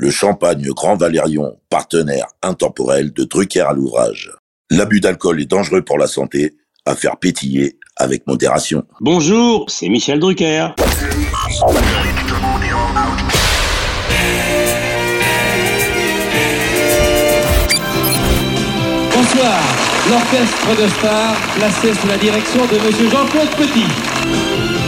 le champagne Grand Valérion, partenaire intemporel de Drucker à l'ouvrage. L'abus d'alcool est dangereux pour la santé, à faire pétiller avec modération. Bonjour, c'est Michel Drucker. Bonsoir, l'orchestre de stars placé sous la direction de Monsieur Jean-Claude Petit.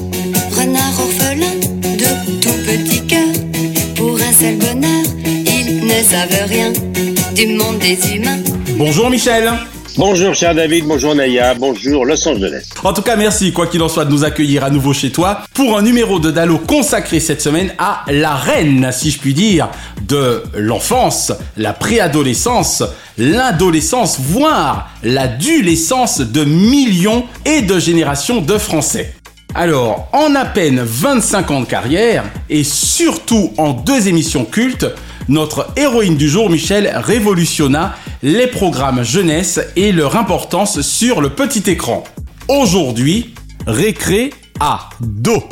Pour un seul bonheur, ils ne savent rien du monde des humains. Bonjour Michel Bonjour cher David, bonjour Naya, bonjour Los Angeles. En tout cas, merci, quoi qu'il en soit, de nous accueillir à nouveau chez toi pour un numéro de Dalo consacré cette semaine à la reine, si je puis dire, de l'enfance, la préadolescence, l'adolescence, voire la dulescence de millions et de générations de Français. Alors, en à peine 25 ans de carrière, et surtout en deux émissions cultes, notre héroïne du jour, Michel, révolutionna les programmes jeunesse et leur importance sur le petit écran. Aujourd'hui, récré à dos.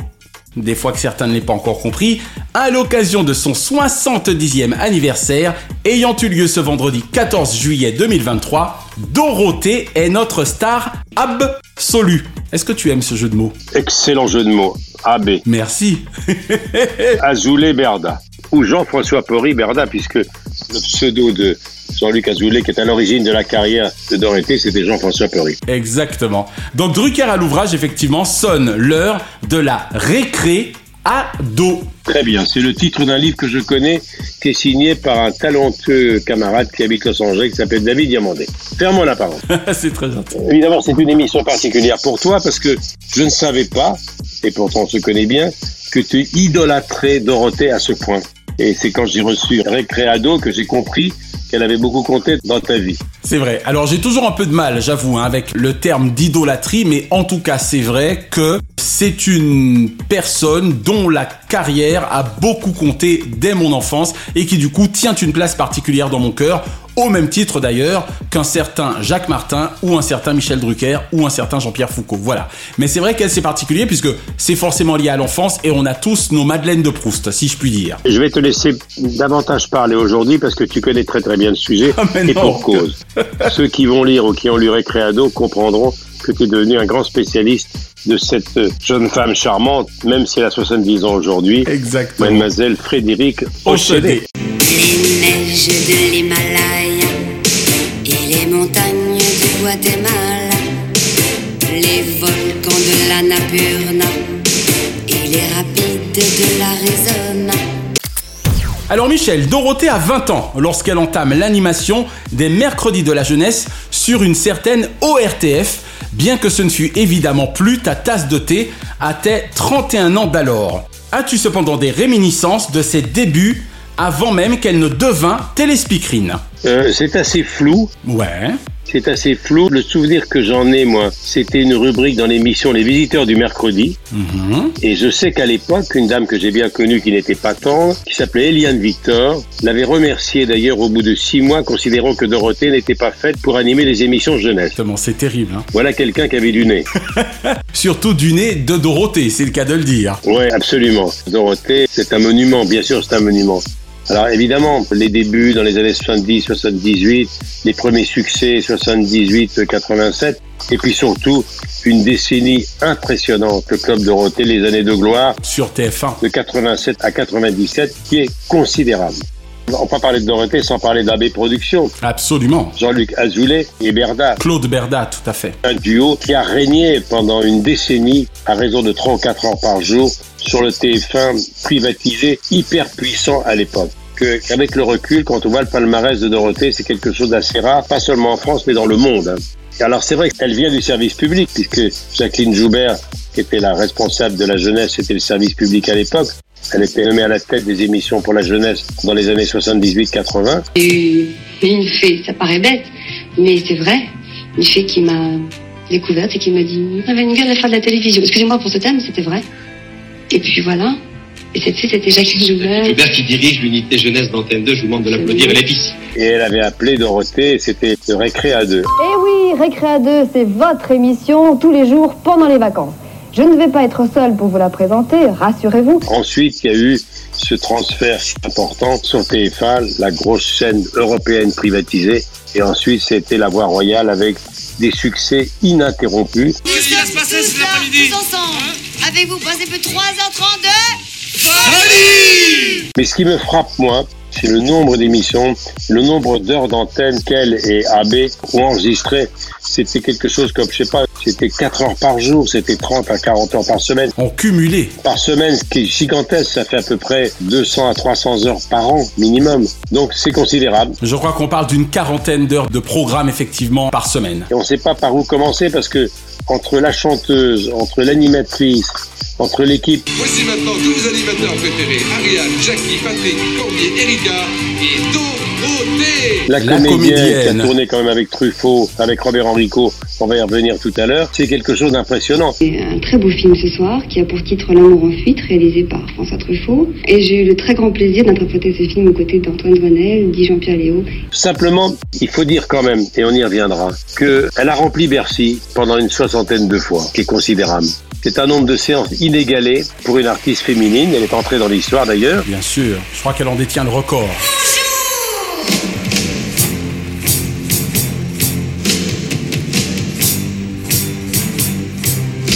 Des fois que certains ne l'aient pas encore compris, à l'occasion de son 70e anniversaire, ayant eu lieu ce vendredi 14 juillet 2023, Dorothée est notre star absolue. Est-ce que tu aimes ce jeu de mots Excellent jeu de mots. AB. Merci. Azoulay Berda. Ou Jean-François Porry Berda, puisque le pseudo de Jean-Luc Azoulay, qui est à l'origine de la carrière de Dorothée, c'était Jean-François Porry. Exactement. Donc Drucker à l'ouvrage, effectivement, sonne l'heure de la récré à dos. Très bien, c'est le titre d'un livre que je connais, qui est signé par un talentueux camarade qui habite Los Angeles, qui s'appelle David Diamandé. Ferme-moi la parole. c'est très gentil. Évidemment, c'est une émission particulière pour toi, parce que je ne savais pas, et pourtant on se connaît bien, que tu idolâtrais Dorothée à ce point. Et c'est quand j'ai reçu Récréado que j'ai compris qu'elle avait beaucoup compté dans ta vie. C'est vrai. Alors j'ai toujours un peu de mal, j'avoue, hein, avec le terme d'idolâtrie, mais en tout cas c'est vrai que c'est une personne dont la carrière a beaucoup compté dès mon enfance et qui du coup tient une place particulière dans mon cœur au même titre d'ailleurs qu'un certain Jacques Martin ou un certain Michel Drucker ou un certain Jean-Pierre Foucault. Voilà. Mais c'est vrai qu'elle c'est particulier puisque c'est forcément lié à l'enfance et on a tous nos Madeleines de Proust, si je puis dire. Je vais te laisser davantage parler aujourd'hui parce que tu connais très très bien le sujet Ah, et non, pour cause. Ceux qui vont lire ou qui ont lu Récréado comprendront que tu es devenu un grand spécialiste de cette jeune femme charmante, même si elle a 70 ans aujourd'hui, Exactement. mademoiselle Frédéric. Ochédé. Les neiges de l'Himalaya Guatemala, les volcans de la Napurna et les rapides de l'Arizona. Alors Michel, Dorothée a 20 ans lorsqu'elle entame l'animation des mercredis de la jeunesse sur une certaine ORTF, bien que ce ne fût évidemment plus ta tasse de thé à tes 31 ans d'alors. As-tu cependant des réminiscences de ses débuts avant même qu'elle ne devint téléspeakerine? Euh, c'est assez flou. Ouais. C'est assez flou. Le souvenir que j'en ai, moi, c'était une rubrique dans l'émission Les Visiteurs du mercredi. Mhm. Et je sais qu'à l'époque, une dame que j'ai bien connue, qui n'était pas tendre, qui s'appelait Eliane Victor, l'avait remerciée d'ailleurs au bout de six mois, considérant que Dorothée n'était pas faite pour animer les émissions jeunesse. C'est terrible. Hein. Voilà quelqu'un qui avait du nez. Surtout du nez de Dorothée, c'est le cas de le dire. Ouais, absolument. Dorothée, c'est un monument, bien sûr, c'est un monument. Alors évidemment, les débuts dans les années 70, 78, les premiers succès 78, 87, et puis surtout une décennie impressionnante, le Club Dorothée, les années de gloire Sur TF1. de 87 à 97, qui est considérable. On peut pas parler de Dorothée sans parler d'AB Productions. Absolument. Jean-Luc Azoulay et Berda. Claude Berda, tout à fait. Un duo qui a régné pendant une décennie à raison de 3 ou 4 heures par jour sur le TF1 privatisé, hyper puissant à l'époque. Qu'avec le recul, quand on voit le palmarès de Dorothée, c'est quelque chose d'assez rare, pas seulement en France, mais dans le monde. hein. Alors c'est vrai qu'elle vient du service public, puisque Jacqueline Joubert, qui était la responsable de la jeunesse, c'était le service public à l'époque. Elle était nommée à la tête des émissions pour la jeunesse dans les années 78-80. J'ai eu une fée, ça paraît bête, mais c'est vrai. Une fée qui m'a découverte et qui m'a dit Vous avez une gueule à faire de la télévision. Excusez-moi pour ce thème, c'était vrai. Et puis voilà. Et cette fée, c'était Jacqueline Joubert. Joubert qui dirige l'unité jeunesse d'Antenne 2, je vous demande de l'applaudir, elle est ici. Et elle avait appelé Dorothée, et c'était le récré à deux. Eh oui, Récréa 2, c'est votre émission tous les jours pendant les vacances. Je ne vais pas être seule pour vous la présenter, rassurez-vous. Ensuite, il y a eu ce transfert important sur TF1, la grosse chaîne européenne privatisée. Et ensuite, c'était la voie royale avec des succès ininterrompus. Qu'est-ce qui va se passer cet après-midi Tous ensemble. Avez-vous passé peu 3h32 Mais ce qui me frappe, moi, c'est le nombre d'émissions, le nombre d'heures d'antenne qu'elle et AB ont enregistré. C'était quelque chose comme, je sais pas, c'était 4 heures par jour, c'était 30 à 40 heures par semaine. En cumulé. Par semaine, ce qui est gigantesque, ça fait à peu près 200 à 300 heures par an minimum. Donc c'est considérable. Je crois qu'on parle d'une quarantaine d'heures de programme effectivement par semaine. Et on ne sait pas par où commencer parce que entre la chanteuse, entre l'animatrice, entre l'équipe, Voici maintenant tous vos animateurs préférés Ariane, Jackie, Patrick, Cormier, Erika et Dorothée la, La comédienne, comédienne. qui a tourné quand même avec Truffaut, avec Robert Enrico, on va y revenir tout à l'heure, c'est quelque chose d'impressionnant. C'est un très beau film ce soir qui a pour titre L'amour en fuite, réalisé par François Truffaut. Et j'ai eu le très grand plaisir d'interpréter ce film aux côtés d'Antoine Vanel, dit Jean-Pierre Léo. Simplement, il faut dire quand même, et on y reviendra, qu'elle a rempli Bercy pendant une soixantaine de fois, qui est considérable. C'est un nombre de séances inégalé pour une artiste féminine. Elle est entrée dans l'histoire d'ailleurs. Bien sûr, je crois qu'elle en détient le record.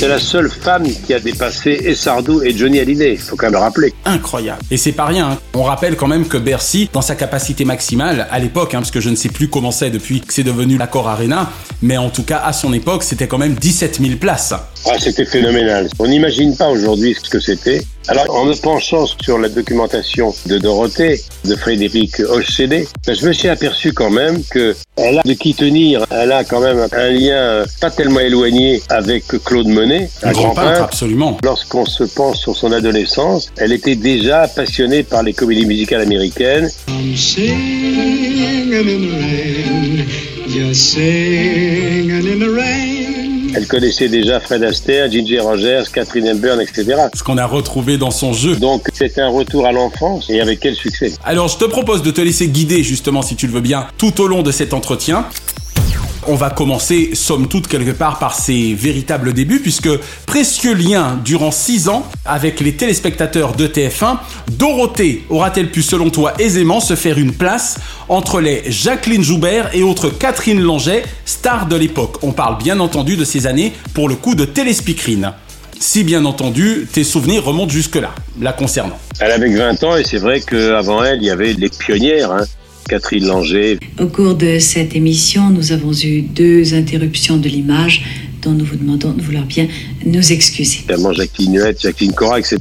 C'est la seule femme qui a dépassé et Sardou et Johnny Hallyday. Il faut quand même le rappeler. Incroyable. Et c'est pas rien. hein. On rappelle quand même que Bercy, dans sa capacité maximale, à l'époque, hein, parce que je ne sais plus comment c'est depuis que c'est devenu l'Accor Arena, mais en tout cas à son époque, c'était quand même 17 000 places. Ah, c'était phénoménal. On n'imagine pas aujourd'hui ce que c'était. Alors, en me penchant sur la documentation de Dorothée, de Frédéric Hochcédé, ben, je me suis aperçu quand même que elle a de qui tenir. Elle a quand même un lien euh, pas tellement éloigné avec Claude Monet, Un un grand grand peintre, peintre. absolument. Lorsqu'on se penche sur son adolescence, elle était déjà passionnée par les comédies musicales américaines. I'm Elle connaissait déjà Fred Astaire, Ginger Rogers, Catherine Hepburn, etc. Ce qu'on a retrouvé dans son jeu. Donc c'était un retour à l'enfance et avec quel succès? Alors je te propose de te laisser guider justement si tu le veux bien tout au long de cet entretien. On va commencer, somme toute, quelque part par ses véritables débuts, puisque précieux lien durant 6 ans avec les téléspectateurs de TF1, Dorothée aura-t-elle pu, selon toi, aisément se faire une place entre les Jacqueline Joubert et autres Catherine Langeais, stars de l'époque? On parle bien entendu de ces années pour le coup de téléspeakerine. Si bien entendu, tes souvenirs remontent jusque-là, la concernant. Elle avait que 20 ans et c'est vrai qu'avant elle, il y avait les pionnières. Hein. Catherine Langer, Au cours de cette émission, nous avons eu deux interruptions de l'image dont nous vous demandons de vouloir bien nous excuser. notamment Jacqueline Huette, Jacqueline Cora, etc.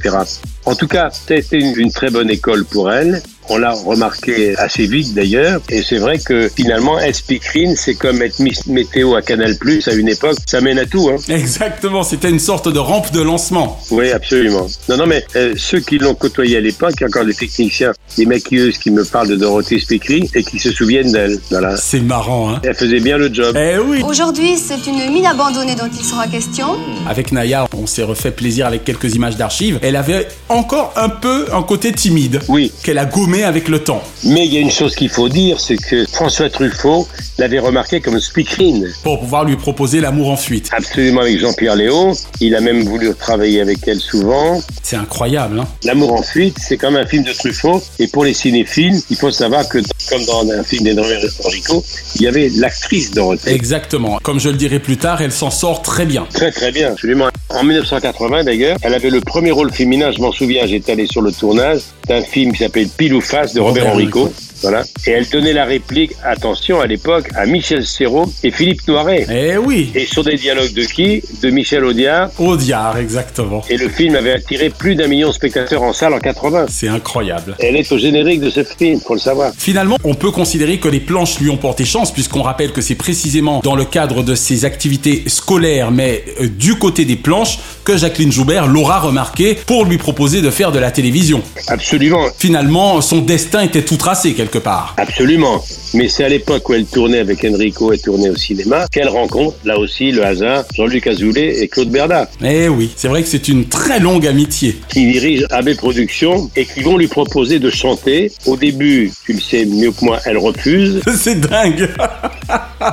En tout cas, ça a été une, une très bonne école pour elle. On l'a remarqué assez vite d'ailleurs. Et c'est vrai que finalement, être speakerine, c'est comme être Miss Météo à Canal Plus à une époque. Ça mène à tout. Hein. Exactement, c'était une sorte de rampe de lancement. Oui, absolument. Non, non, mais euh, ceux qui l'ont côtoyé à l'époque, il y a encore des techniciens, des maquilleuses qui me parlent de Dorothée Speakerine et qui se souviennent d'elle. Voilà. C'est marrant, hein Elle faisait bien le job. Eh oui Aujourd'hui, c'est une mine abandonnée dont il sera question. Avec Naya, on s'est refait plaisir avec quelques images d'archives. Elle avait encore un peu un côté timide. Oui. Qu'elle a gommé avec le temps. Mais il y a une chose qu'il faut dire, c'est que François Truffaut l'avait remarqué comme speakerine. Pour pouvoir lui proposer l'amour en fuite. Absolument avec Jean-Pierre Léo. Il a même voulu travailler avec elle souvent. C'est incroyable, hein L'amour en fuite, c'est comme un film de Truffaut. Et pour les cinéphiles, il faut savoir que, comme dans un film d'Edouard Enrico, il y avait l'actrice Dorothée. Exactement. Comme je le dirai plus tard, elle s'en sort très bien. Très très bien, absolument. En 1980 d'ailleurs, elle avait le premier rôle féminin, je m'en souviens, j'étais allé sur le tournage d'un film qui s'appelle Pile ou Face de Robert Robert Enrico. Voilà. Et elle donnait la réplique, attention à l'époque, à Michel Serrault et Philippe Noiret. Eh oui. Et sur des dialogues de qui? De Michel Audiard. Audiard, exactement. Et le film avait attiré plus d'un million de spectateurs en salle en 80. C'est incroyable. Elle est au générique de ce film, faut le savoir. Finalement, on peut considérer que les planches lui ont porté chance, puisqu'on rappelle que c'est précisément dans le cadre de ses activités scolaires, mais euh, du côté des planches, que Jacqueline Joubert l'aura remarqué pour lui proposer de faire de la télévision. Absolument. Finalement, son destin était tout tracé quelque part. Absolument. Mais c'est à l'époque où elle tournait avec Enrico et tournait au cinéma qu'elle rencontre, là aussi, le hasard, Jean-Luc Azoulay et Claude Berda. Eh oui, c'est vrai que c'est une très longue amitié. Qui dirigent AB Productions et qui vont lui proposer de chanter. Au début, tu le sais mieux que moi, elle refuse. C'est dingue.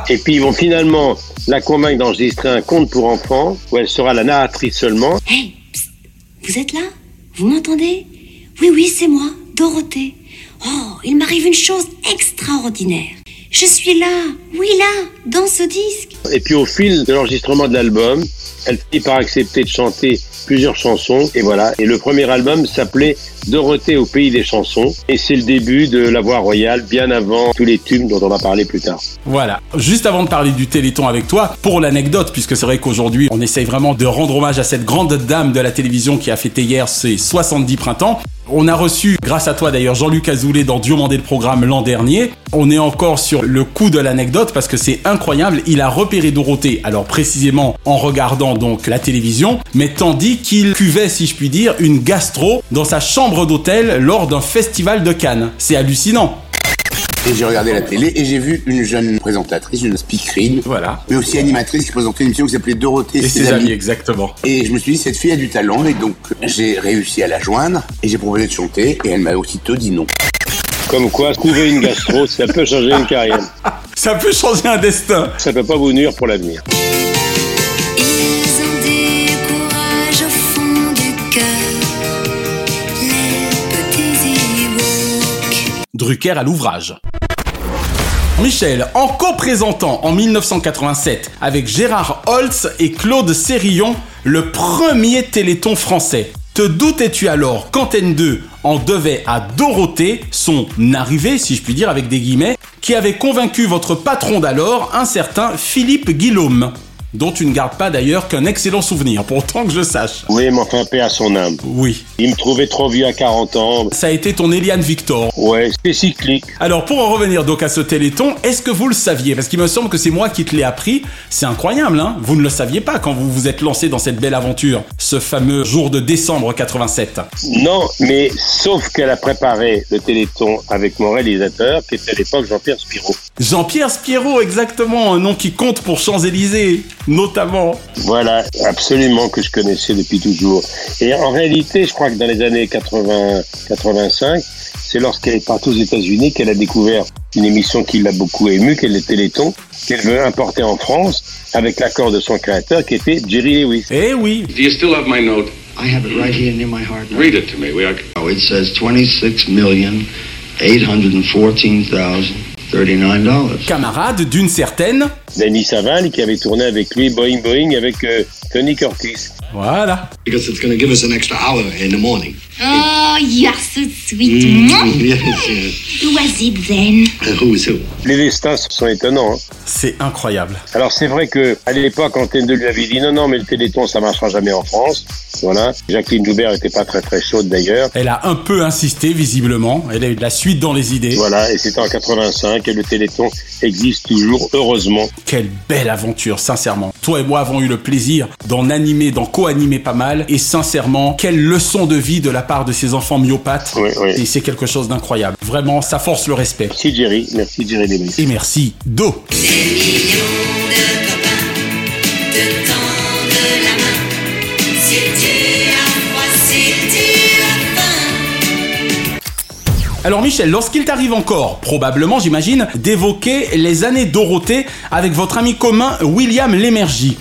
et puis ils vont finalement la convaincre d'enregistrer un conte pour enfants où elle sera la narratrice seulement. Hey, psst, vous êtes là? Vous m'entendez? Oui, oui, c'est moi, Dorothée. Oh, il m'arrive une chose extraordinaire. Je suis là, oui là, dans ce disque. Et puis au fil de l'enregistrement de l'album, elle finit par accepter de chanter plusieurs chansons. Et voilà. Et le premier album s'appelait Dorothée au pays des chansons. Et c'est le début de la voix royale, bien avant tous les tubes dont on va parler plus tard. Voilà. Juste avant de parler du Téléthon avec toi, pour l'anecdote, puisque c'est vrai qu'aujourd'hui, on essaye vraiment de rendre hommage à cette grande dame de la télévision qui a fêté hier ses 70 printemps. On a reçu, grâce à toi d'ailleurs, Jean-Luc Azoulay dans Diomandé le programme l'an dernier. On est encore sur le coup de l'anecdote parce que c'est incroyable. Il a repéré Dorothée, alors précisément en regardant donc la télévision, mais tandis qu'il cuvait, si je puis dire, une gastro dans sa chambre d'hôtel lors d'un festival de Cannes. C'est hallucinant. Et j'ai regardé la télé et j'ai vu une jeune présentatrice, une speakerine, Voilà. mais aussi animatrice qui présentait une émission qui s'appelait Dorothée Et ses amis, exactement. Et je me suis dit, cette fille a du talent, et donc j'ai réussi à la joindre, et j'ai proposé de chanter, et elle m'a aussitôt dit non. Comme quoi, trouver une gastro, ça peut changer une carrière. Ça peut changer un destin. Ça peut pas vous nuire pour l'avenir. Ils ont du courage au fond du cœur, les petits Ewoks. Drucker à l'ouvrage. Michel, en co-présentant en 1987 avec Gérard Holtz et Claude Sérillon le premier téléthon français. Te doutais-tu alors qu'Antenne 2 en devait à Dorothée son arrivée, si je puis dire avec des guillemets, qui avait convaincu votre patron d'alors, un certain Philippe Guillaume, dont tu ne gardes pas d'ailleurs qu'un excellent souvenir, pourtant que je sache. Oui, mais enfin, paix à son âme. Oui. Il me trouvait trop vieux à 40 ans. Ça a été ton Eliane Victor. Ouais, c'est cyclique. Alors pour en revenir donc à ce téléthon, est-ce que vous le saviez? Parce qu'il me semble que c'est moi qui te l'ai appris. C'est incroyable, hein? Vous ne le saviez pas quand vous vous êtes lancé dans cette belle aventure, ce fameux jour de décembre 87. Non, mais sauf qu'elle a préparé le Téléthon avec mon réalisateur, qui était à l'époque Jean-Pierre Spirou. Jean-Pierre Spiro, exactement, un nom qui compte pour Champs-Élysées, notamment. Voilà, absolument que je connaissais depuis toujours. Et en réalité, je crois que dans les années 80-85, c'est lorsqu'elle est partie aux États-Unis qu'elle a découvert une émission qui l'a beaucoup émue, qu'elle est Téléthon, qu'elle veut importer en France avec l'accord de son créateur qui était Jerry Lewis. Eh oui. Do you still have my note? I have it right here near my heart. Read it to me. We are... it says 26 million 814,000. Camarade d'une certaine. Danny Saval qui avait tourné avec lui Boeing Boeing avec euh, Tony Curtis. Voilà. Because it's going to give us an extra hour in the morning. Oh, you're so sweet. Mm, yes, yes. Who was it then? Who is who? Les destins sont étonnants. hein. C'est incroyable. Alors c'est vrai que à l'époque, Antenne 2 lui avait dit non, non, mais le Téléthon, ça marchera jamais en France. Voilà. Jacqueline Joubert était pas très très chaude d'ailleurs. Elle a un peu insisté, visiblement. Elle a eu de la suite dans les idées. Voilà, et c'était en 85 et le Téléthon existe toujours, heureusement. Quelle belle aventure, sincèrement. Toi et moi avons eu le plaisir d'en animer, d'en co-animer pas mal. Et sincèrement, quelle leçon de vie de la part de ces enfants myopathes. Oui, oui. Et c'est quelque chose d'incroyable. Vraiment, ça force le respect. Merci Jerry, merci Jerry Lewis. Et merci, Do. Des millions de copains. Alors Michel, lorsqu'il t'arrive encore, probablement j'imagine, d'évoquer les années Dorothée avec votre ami commun William Lémergie.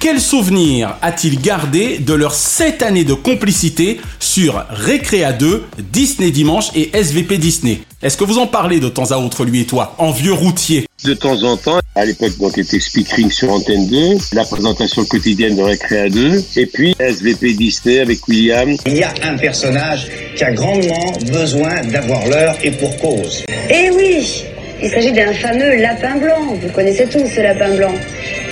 Quel souvenir a-t-il gardé de leurs 7 années de complicité sur Récréa 2, Disney Dimanche et SVP Disney? Est-ce que vous en parlez de temps à autre, lui et toi, en vieux routier? De temps en temps, à l'époque, donc, était Speakring sur Antenne 2, la présentation quotidienne de Récréa 2, et puis SVP Disney avec William. Il y a un personnage qui a grandement besoin d'avoir l'heure et pour cause. Eh oui Il s'agit d'un fameux lapin blanc. Vous connaissez tous ce lapin blanc.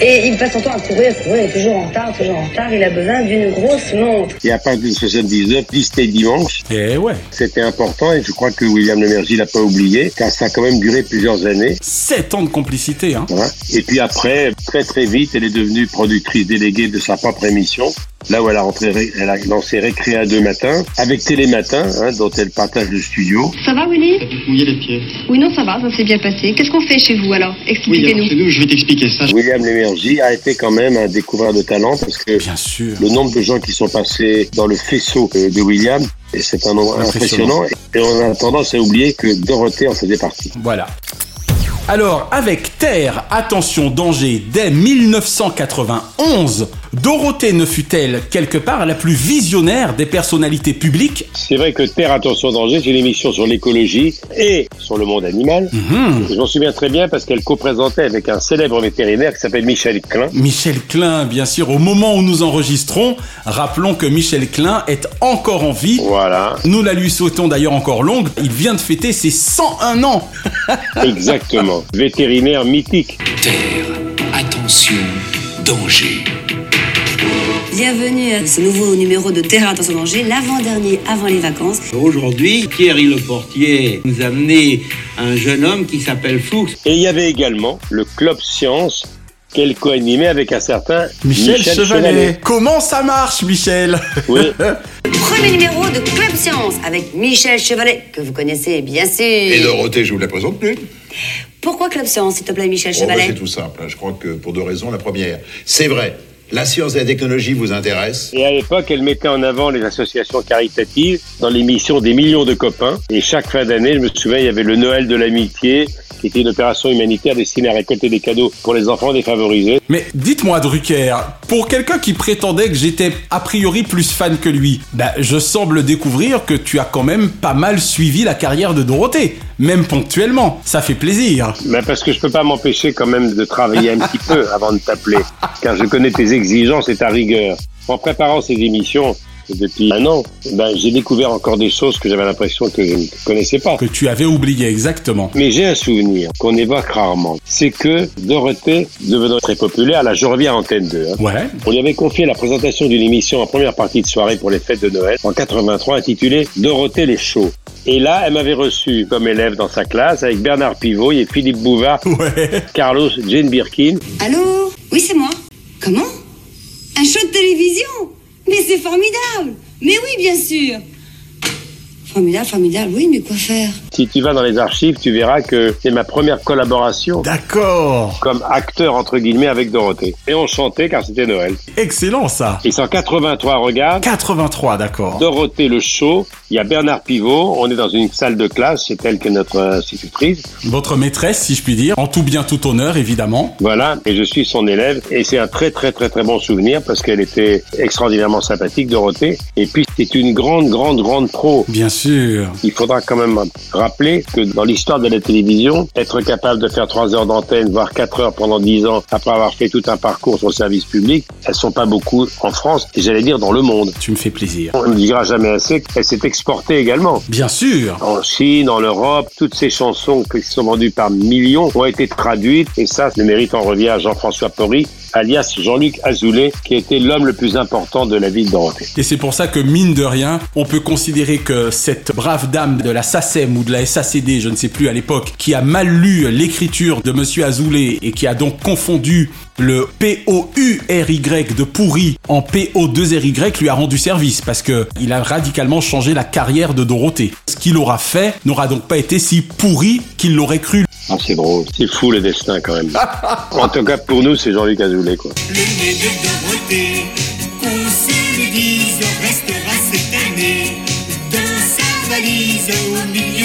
Et il passe son temps à courir, courir, il est toujours en retard, toujours en retard. Il a besoin d'une grosse montre. Et à partir de 79, Disney Dimanche. Et ouais. C'était important et je crois que William Lemergy l'a pas oublié, car ça a quand même duré plusieurs années. 7 ans de complicité, hein. Et puis après, très très vite, elle est devenue productrice déléguée de sa propre émission. Là où elle a, rentré, elle a lancé Récréa 2 matin, avec Télématin, hein, dont elle partage le studio. Ça va, Willy? Mouiller les pieds. Oui, non, ça va, ça s'est bien passé. Qu'est-ce qu'on fait chez vous alors? Oui, Expliquez-nous. c'est nous, je vais t'expliquer ça. William Lémergie a été quand même un découvreur de talent parce que Bien sûr. le nombre de gens qui sont passés dans le faisceau euh, de William, c'est un nombre Impressionnant. impressionnant. Et on a tendance à oublier que Dorothée en faisait partie. Voilà. Alors, avec Terre, attention, danger, dès 1991, Dorothée ne fut-elle quelque part la plus visionnaire des personnalités publiques? C'est vrai que Terre Attention Danger, c'est une émission sur l'écologie et sur le monde animal. Mhm. Je m'en souviens très bien parce qu'elle co-présentait avec un célèbre vétérinaire qui s'appelle Michel Klein. Michel Klein, bien sûr, au moment où nous enregistrons, rappelons que Michel Klein est encore en vie. Voilà, Nous la lui souhaitons d'ailleurs encore longue. Il vient de fêter ses 101 ans. exactement. Vétérinaire mythique. Terre, attention, danger. Bienvenue à ce nouveau numéro de Terre Attention Danger, l'avant-dernier avant les vacances. Aujourd'hui, Thierry Le Portier nous a amené un jeune homme qui s'appelle Fuchs. Et il y avait également le Club Science qu'elle co-animait avec un certain Michel, Chevalet. Comment ça marche, Michel? Oui. Premier numéro de Club Science avec Michel Chevalet, que vous connaissez bien sûr. Et Dorothée, je vous la présente plus. Pourquoi Club Science, s'il te plaît, Michel Oh, bah, Chevalet c'est tout simple. hein. Je crois que pour deux raisons. La première, c'est vrai, la science et la technologie vous intéressent. Et à l'époque, elle mettait en avant les associations caritatives dans l'émission des millions de copains. Et chaque fin d'année, je me souviens, il y avait le Noël de l'amitié, qui était une opération humanitaire destinée à récolter des cadeaux pour les enfants défavorisés. Mais dites-moi, Drucker, pour quelqu'un qui prétendait que j'étais a priori plus fan que lui, bah, je semble découvrir que tu as quand même pas mal suivi la carrière de Dorothée, même ponctuellement. Ça fait plaisir. Ben parce que je peux pas m'empêcher quand même de travailler un petit peu avant de t'appeler, car je connais tes exigences et ta rigueur. En préparant ces émissions depuis un an, ben, j'ai découvert encore des choses que j'avais l'impression que je ne connaissais pas. Que tu avais oublié exactement. Mais j'ai un souvenir qu'on évoque rarement. C'est que Dorothée, devenant très populaire, là je reviens à Antenne 2, hein, Ouais. on lui avait confié la présentation d'une émission en première partie de soirée pour les fêtes de Noël en 83 intitulée Dorothée les shows. Et là, elle m'avait reçu comme élève dans sa classe avec Bernard Pivot et Philippe Bouvard, Carlos Jane Birkin. Allô? Oui, c'est moi. Comment? Un show de télévision? Mais c'est formidable. Mais oui, bien sûr Formidable, formidable, oui, mais quoi faire? Si tu vas dans les archives, tu verras que c'est ma première collaboration. D'accord. Comme acteur, entre guillemets, avec Dorothée. Et on chantait car c'était Noël. Excellent ça. Et c'est en 83, regarde. 83, d'accord. Dorothée le show. Il y a Bernard Pivot. On est dans une salle de classe. C'est elle qui est notre institutrice. Votre maîtresse, si je puis dire, en tout bien tout honneur, évidemment. Voilà. Et je suis son élève. Et c'est un très, très, très, très bon souvenir parce qu'elle était extraordinairement sympathique, Dorothée. Et puis, c'est une grande, grande, grande pro. Bien sûr. Il faudra quand même rappeler que dans l'histoire de la télévision, être capable de faire trois heures d'antenne, voire quatre heures pendant dix ans, après avoir fait tout un parcours sur le service public, elles sont pas beaucoup en France, et j'allais dire dans le monde. Tu me fais plaisir. On ne dira jamais assez qu'elle s'est exportée également. Bien sûr. En Chine, en Europe, toutes ces chansons qui sont vendues par millions ont été traduites, et ça, le mérite en revient à Jean-François Porry, alias Jean-Luc Azoulay, qui était l'homme le plus important de la ville Dorothée. Et c'est pour ça que, mine de rien, on peut considérer que cette brave dame de la SACEM ou de la SACD, je ne sais plus à l'époque, qui a mal lu l'écriture de Monsieur Azoulay et qui a donc confondu le P-O-U-R-Y de pourri en P-O-2-R-Y lui a rendu service parce que il a radicalement changé la carrière de Dorothée. Ce qu'il aura fait n'aura donc pas été si pourri qu'il l'aurait cru. Ah, c'est drôle. C'est fou le destin quand même. en tout cas, pour nous, c'est Jean-Luc Azoulay, quoi. Le nez de Dorothée, qu'on se le dise, restera cette année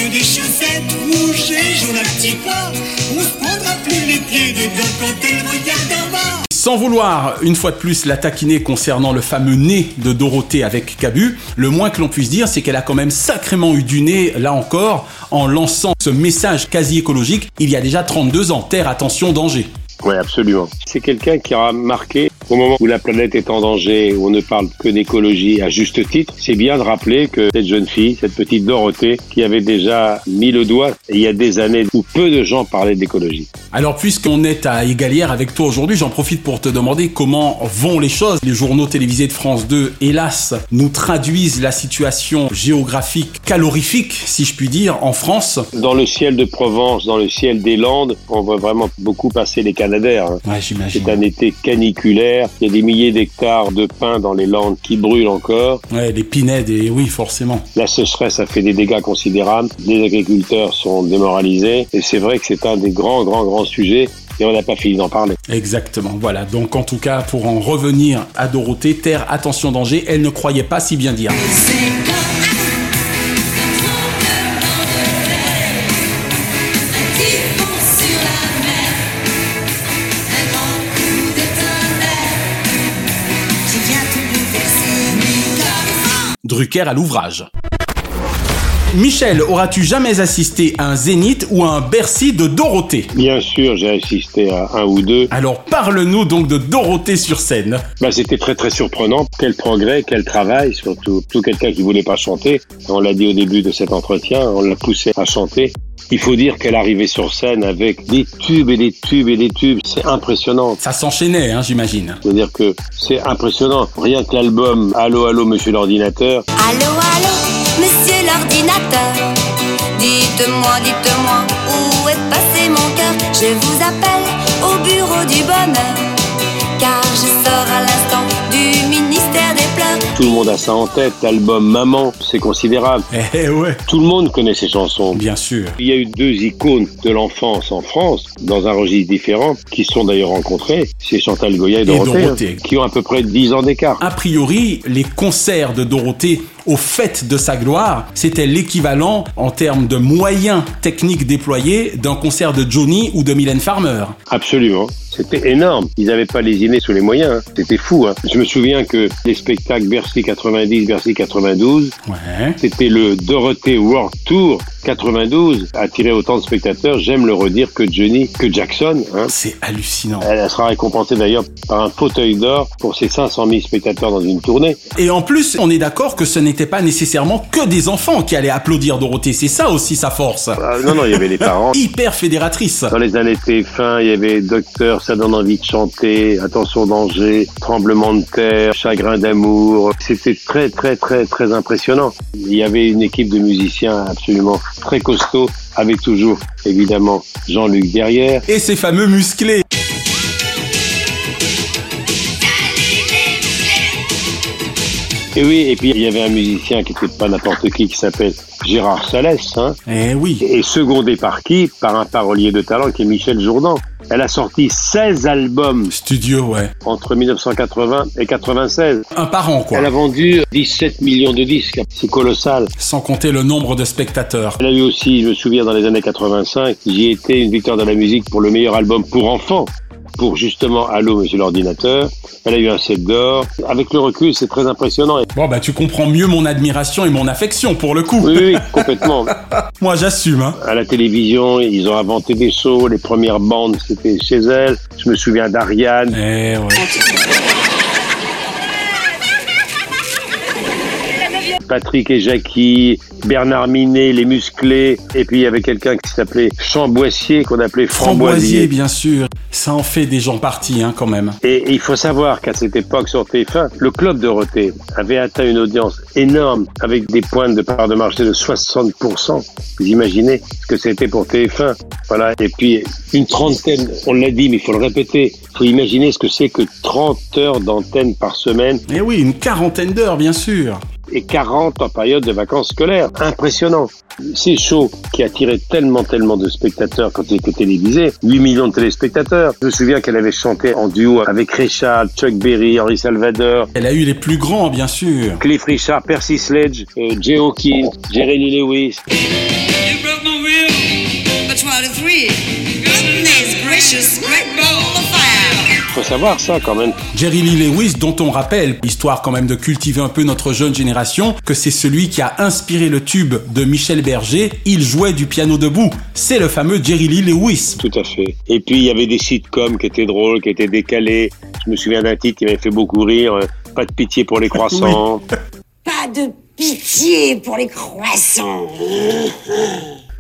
des chaussettes rouges et jaunes à petits pois. On se prendra plus les pieds dedans quand elle regarde en bas. Sans vouloir, une fois de plus, la taquiner concernant le fameux nez de Dorothée avec Cabu, le moins que l'on puisse dire, c'est qu'elle a quand même sacrément eu du nez, là encore, en lançant ce message quasi écologique il y a déjà 32 ans. Terre, attention, danger. Oui, absolument. C'est quelqu'un qui aura marqué au moment où la planète est en danger, où on ne parle que d'écologie à juste titre. C'est bien de rappeler que cette jeune fille, cette petite Dorothée, qui avait déjà mis le doigt il y a des années où peu de gens parlaient d'écologie. Alors puisqu'on est à Égalière avec toi aujourd'hui, j'en profite pour te demander comment vont les choses. Les journaux télévisés de France 2, hélas, nous traduisent la situation géographique calorifique, si je puis dire, en France. Dans le ciel de Provence, dans le ciel des Landes, on voit vraiment beaucoup passer les Canadiens. Ouais, j'imagine. C'est un été caniculaire. Il y a des milliers d'hectares de pins dans les Landes qui brûlent encore. Ouais, les pinèdes, et oui, forcément. La sécheresse a fait des dégâts considérables. Les agriculteurs sont démoralisés. Et c'est vrai que c'est un des grands, grands, grands sujets et on n'a pas fini d'en parler. Exactement, voilà. Donc en tout cas, pour en revenir à Dorothée, Terre, attention danger, elle ne croyait pas si bien dire. Drucker à l'ouvrage. Michel, auras-tu jamais assisté à un zénith ou à un Bercy de Dorothée? Bien sûr, j'ai assisté à un ou deux. Alors parle-nous donc de Dorothée sur scène. Bah, c'était très très surprenant. Quel progrès, quel travail, surtout tout quelqu'un qui voulait pas chanter. On l'a dit au début de cet entretien, on l'a poussé à chanter. Il faut dire qu'elle arrivait sur scène avec des tubes et des tubes et des tubes. C'est impressionnant. Ça s'enchaînait, hein, j'imagine. C'est-à-dire que c'est impressionnant. Rien que l'album Allô, allô, monsieur l'ordinateur. Allô, allô, monsieur l'ordinateur. Dites-moi, dites-moi, où est passé mon cœur? Je vous appelle au bureau du bonheur. Car je sors à l'instant des. Tout le monde a ça en tête. L'album Maman, c'est considérable. Eh ouais. Tout le monde connaît ces chansons. Bien sûr. Il y a eu deux icônes de l'enfance en France, dans un registre différent, qui sont d'ailleurs rencontrées. C'est Chantal Goya et Dorothée, Dorothée. hein, qui ont à peu près 10 ans d'écart. A priori, les concerts de Dorothée au fait de sa gloire, c'était l'équivalent en termes de moyens techniques déployés d'un concert de Johnny ou de Mylène Farmer. Absolument. C'était énorme. Ils n'avaient pas lésiné sous les moyens. hein. C'était fou. hein. Je me souviens que les spectacles Bercy 90, Bercy 92, Ouais. c'était le Dorothée World Tour 92, attiré autant de spectateurs, j'aime le redire, que Johnny, que Jackson. hein. C'est hallucinant. Elle sera récompensée d'ailleurs par un fauteuil d'or pour ses 500 000 spectateurs dans une tournée. Et en plus, on est d'accord que ce n'était pas nécessairement que des enfants qui allaient applaudir Dorothée. C'est ça aussi sa force. Ah, non, non, il y avait les parents. Hyper fédératrice. Dans les années TF1, il y avait Docteur, ça donne envie de chanter, Attention danger, Tremblement de terre, Chagrin d'amour. C'était très, très, très, très impressionnant. Il y avait une équipe de musiciens absolument très costaud, avec toujours, évidemment, Jean-Luc derrière. Et ces fameux musclés. Et oui, et puis il y avait un musicien qui n'était pas n'importe qui, qui s'appelle Gérard Salès, hein. Eh oui. Et secondé par qui? Par un parolier de talent qui est Michel Jourdan. Elle a sorti 16 albums Studio, ouais. entre 1980 et 96. Un par an, quoi. Elle a vendu 17 millions de disques. C'est colossal. Sans compter le nombre de spectateurs. Elle a eu aussi, je me souviens, dans les années 85, j'y étais une victoire de la musique pour le meilleur album pour enfants. Pour justement Allô, monsieur l'ordinateur. Elle a eu un set d'or. Avec le recul, c'est très impressionnant. Bon, bah tu comprends mieux mon admiration et mon affection pour le coup. Oui, oui, complètement. Moi, j'assume, hein. À la télévision, ils ont inventé des shows. Les premières bandes, c'était chez elle. Je me souviens d'Ariane. Eh ouais. Patrick et Jackie, Bernard Minet, les musclés, et puis il y avait quelqu'un qui s'appelait Chamboissier, qu'on appelait Framboisier, bien sûr. Ça en fait des gens partis, hein, quand même. Et, et il faut savoir qu'à cette époque, sur TF1, le Club Dorothée avait atteint une audience énorme, avec des points de part de marché de 60%. Vous imaginez ce que c'était pour TF1 Voilà. Et puis, une trentaine, on l'a dit, mais il faut le répéter, il faut imaginer ce que c'est que 30 heures d'antenne par semaine Eh oui, une quarantaine d'heures, bien sûr. Et 40 en période de vacances scolaires. Impressionnant. Ces shows qui attiraient tellement, tellement de spectateurs quand ils étaient télévisés, 8 millions de téléspectateurs. Je me souviens qu'elle avait chanté en duo avec Richard, Chuck Berry, Henri Salvador, Elle a eu les plus grands, bien sûr. Cliff Richard, Percy Sledge, euh, Jay Hawkins, Jerry Lewis. You broke my will. A 23. Goodness gracious, great ball of fire. Faut savoir ça quand même. Jerry Lee Lewis, dont on rappelle, histoire quand même de cultiver un peu notre jeune génération, que c'est celui qui a inspiré le tube de Michel Berger, il jouait du piano debout. C'est le fameux Jerry Lee Lewis. Tout à fait. Et puis il y avait des sitcoms qui étaient drôles, qui étaient décalés. Je me souviens d'un titre qui m'avait fait beaucoup rire. euh, Pas de pitié pour les croissants. Pas de pitié pour les croissants.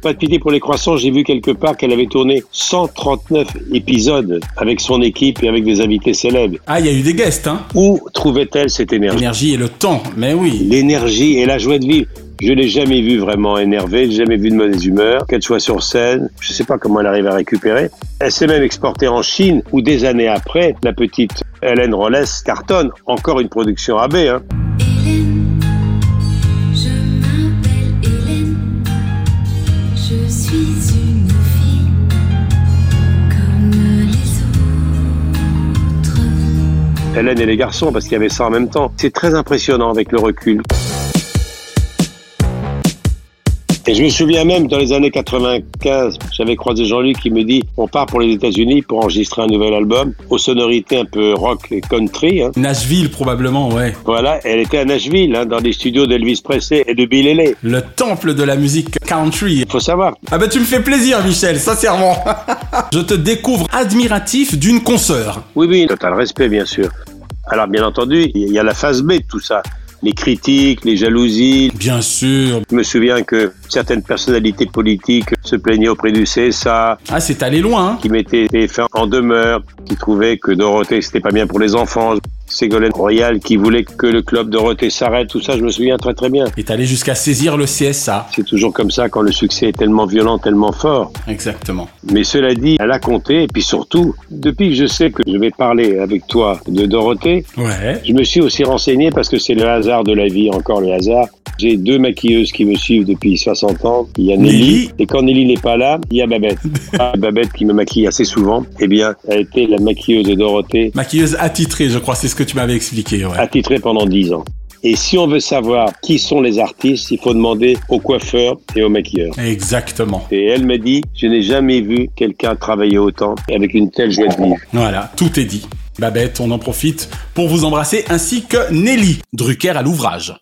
Pas de pitié pour les croissants, j'ai vu quelque part qu'elle avait tourné 139 épisodes avec son équipe et avec des invités célèbres. Ah, il y a eu des guests, hein Où trouvait-elle cette énergie? L'énergie et le temps, mais oui. L'énergie et la joie de vivre. Je l'ai jamais vue vraiment énervée, jamais vu de mauvaise humeur, qu'elle soit sur scène. Je sais pas comment elle arrive à récupérer. Elle s'est même exportée en Chine, où des années après, la petite Hélène Rollès cartonne. Encore une production AB, hein. Hélène et les garçons, parce qu'il y avait ça en même temps. C'est très impressionnant avec le recul. Et je me souviens même, dans les années 95, j'avais croisé Jean-Luc qui me dit on part pour les États-Unis pour enregistrer un nouvel album aux sonorités un peu rock et country. Hein. Nashville, probablement, ouais. Voilà, elle était à Nashville, hein, dans les studios d'Elvis Presley et de Bill Haley. Le temple de la musique country. Faut savoir. Ah bah tu me fais plaisir, Michel, sincèrement. Je te découvre admiratif d'une consoeur. Oui, oui, total respect, bien sûr. Alors, bien entendu, il y a la phase B de tout ça. Les critiques, les jalousies. Bien sûr. Je me souviens que certaines personnalités politiques se plaignaient auprès du CSA. Ah, c'est allé loin, hein Qui mettaient des fins en demeure, qui trouvaient que Dorothée, c'était pas bien pour les enfants. Ségolène Royal qui voulait que le club Dorothée s'arrête, tout ça, je me souviens très très bien. Est allé jusqu'à saisir le CSA. C'est toujours comme ça quand le succès est tellement violent, tellement fort. Exactement. Mais cela dit, elle a compté, et puis surtout, depuis que je sais que je vais parler avec toi de Dorothée, Ouais. je me suis aussi renseigné parce que c'est le hasard de la vie, encore le hasard. J'ai deux maquilleuses qui me suivent depuis 60 ans. Il y a Nelly, Nelly. et quand Nelly n'est pas là, il y a Babette. Ah, Babette qui me maquille assez souvent. Eh bien, elle était la maquilleuse de Dorothée, Maquilleuse attitrée, je crois, c'est ce que tu m'avais expliqué, ouais. attitrée pendant 10 ans. Et si on veut savoir qui sont les artistes, il faut demander aux coiffeurs et aux maquilleurs. Exactement. Et elle m'a dit, je n'ai jamais vu quelqu'un travailler autant et avec une telle joie de vivre. Voilà, tout est dit. Babette, on en profite pour vous embrasser, ainsi que Nelly, Drucker à l'ouvrage.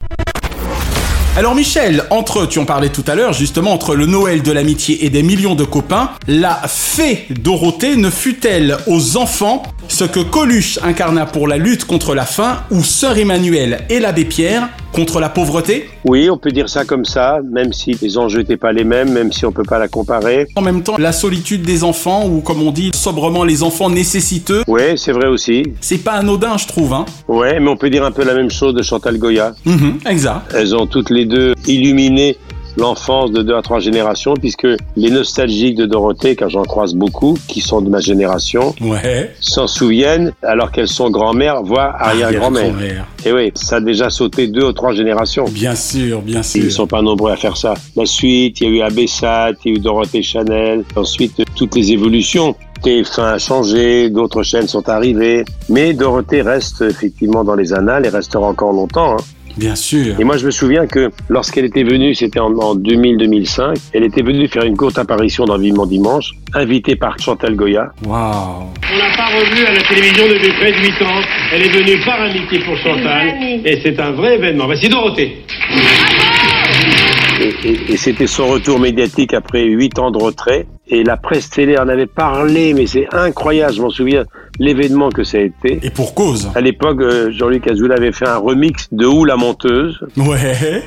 Alors Michel, entre, tu en parlais tout à l'heure, justement, entre le Noël de l'amitié et des millions de copains, la fée Dorothée ne fut-elle aux enfants ce que Coluche incarna pour la lutte contre la faim ou Sœur Emmanuel et l'abbé Pierre contre la pauvreté? Oui, on peut dire ça comme ça, même si les enjeux n'étaient pas les mêmes, même si on peut pas la comparer. En même temps, la solitude des enfants, ou comme on dit sobrement les enfants nécessiteux, Ouais, c'est vrai aussi. c'est pas anodin, je trouve. Hein. Ouais, mais on peut dire un peu la même chose de Chantal Goya. Mhm, exact. Elles ont toutes les deux illuminé l'enfance de deux à trois générations, puisque les nostalgiques de Dorothée, car j'en croise beaucoup, qui sont de ma génération, Ouais. s'en souviennent alors qu'elles sont grand-mères, voire arrière-grand-mère. Arrière-grand-mère. Et oui, ça a déjà sauté deux ou trois générations. Bien sûr, bien sûr. Ils sont pas nombreux à faire ça. La suite, il y a eu Abessat, il y a eu Dorothée Chanel, ensuite toutes les évolutions. TF1 a changé, d'autres chaînes sont arrivées, mais Dorothée reste effectivement dans les annales et restera encore longtemps. hein. Bien sûr. Et moi, je me souviens que lorsqu'elle était venue, c'était en, en 2000-2005, elle était venue faire une courte apparition dans Vivement Dimanche, invitée par Chantal Goya. Waouh. On l'a pas revue à la télévision depuis près de 8 ans. Elle est venue par amitié pour Chantal. Et c'est un vrai événement. Voici Dorothée. Et, et- et c'était son retour médiatique après huit ans de retrait. Et la presse télé en avait parlé, mais c'est incroyable, je m'en souviens, l'événement que ça a été. Et pour cause. À l'époque, euh, Jean-Luc Azoulay avait fait un remix de Où la menteuse. Ouais.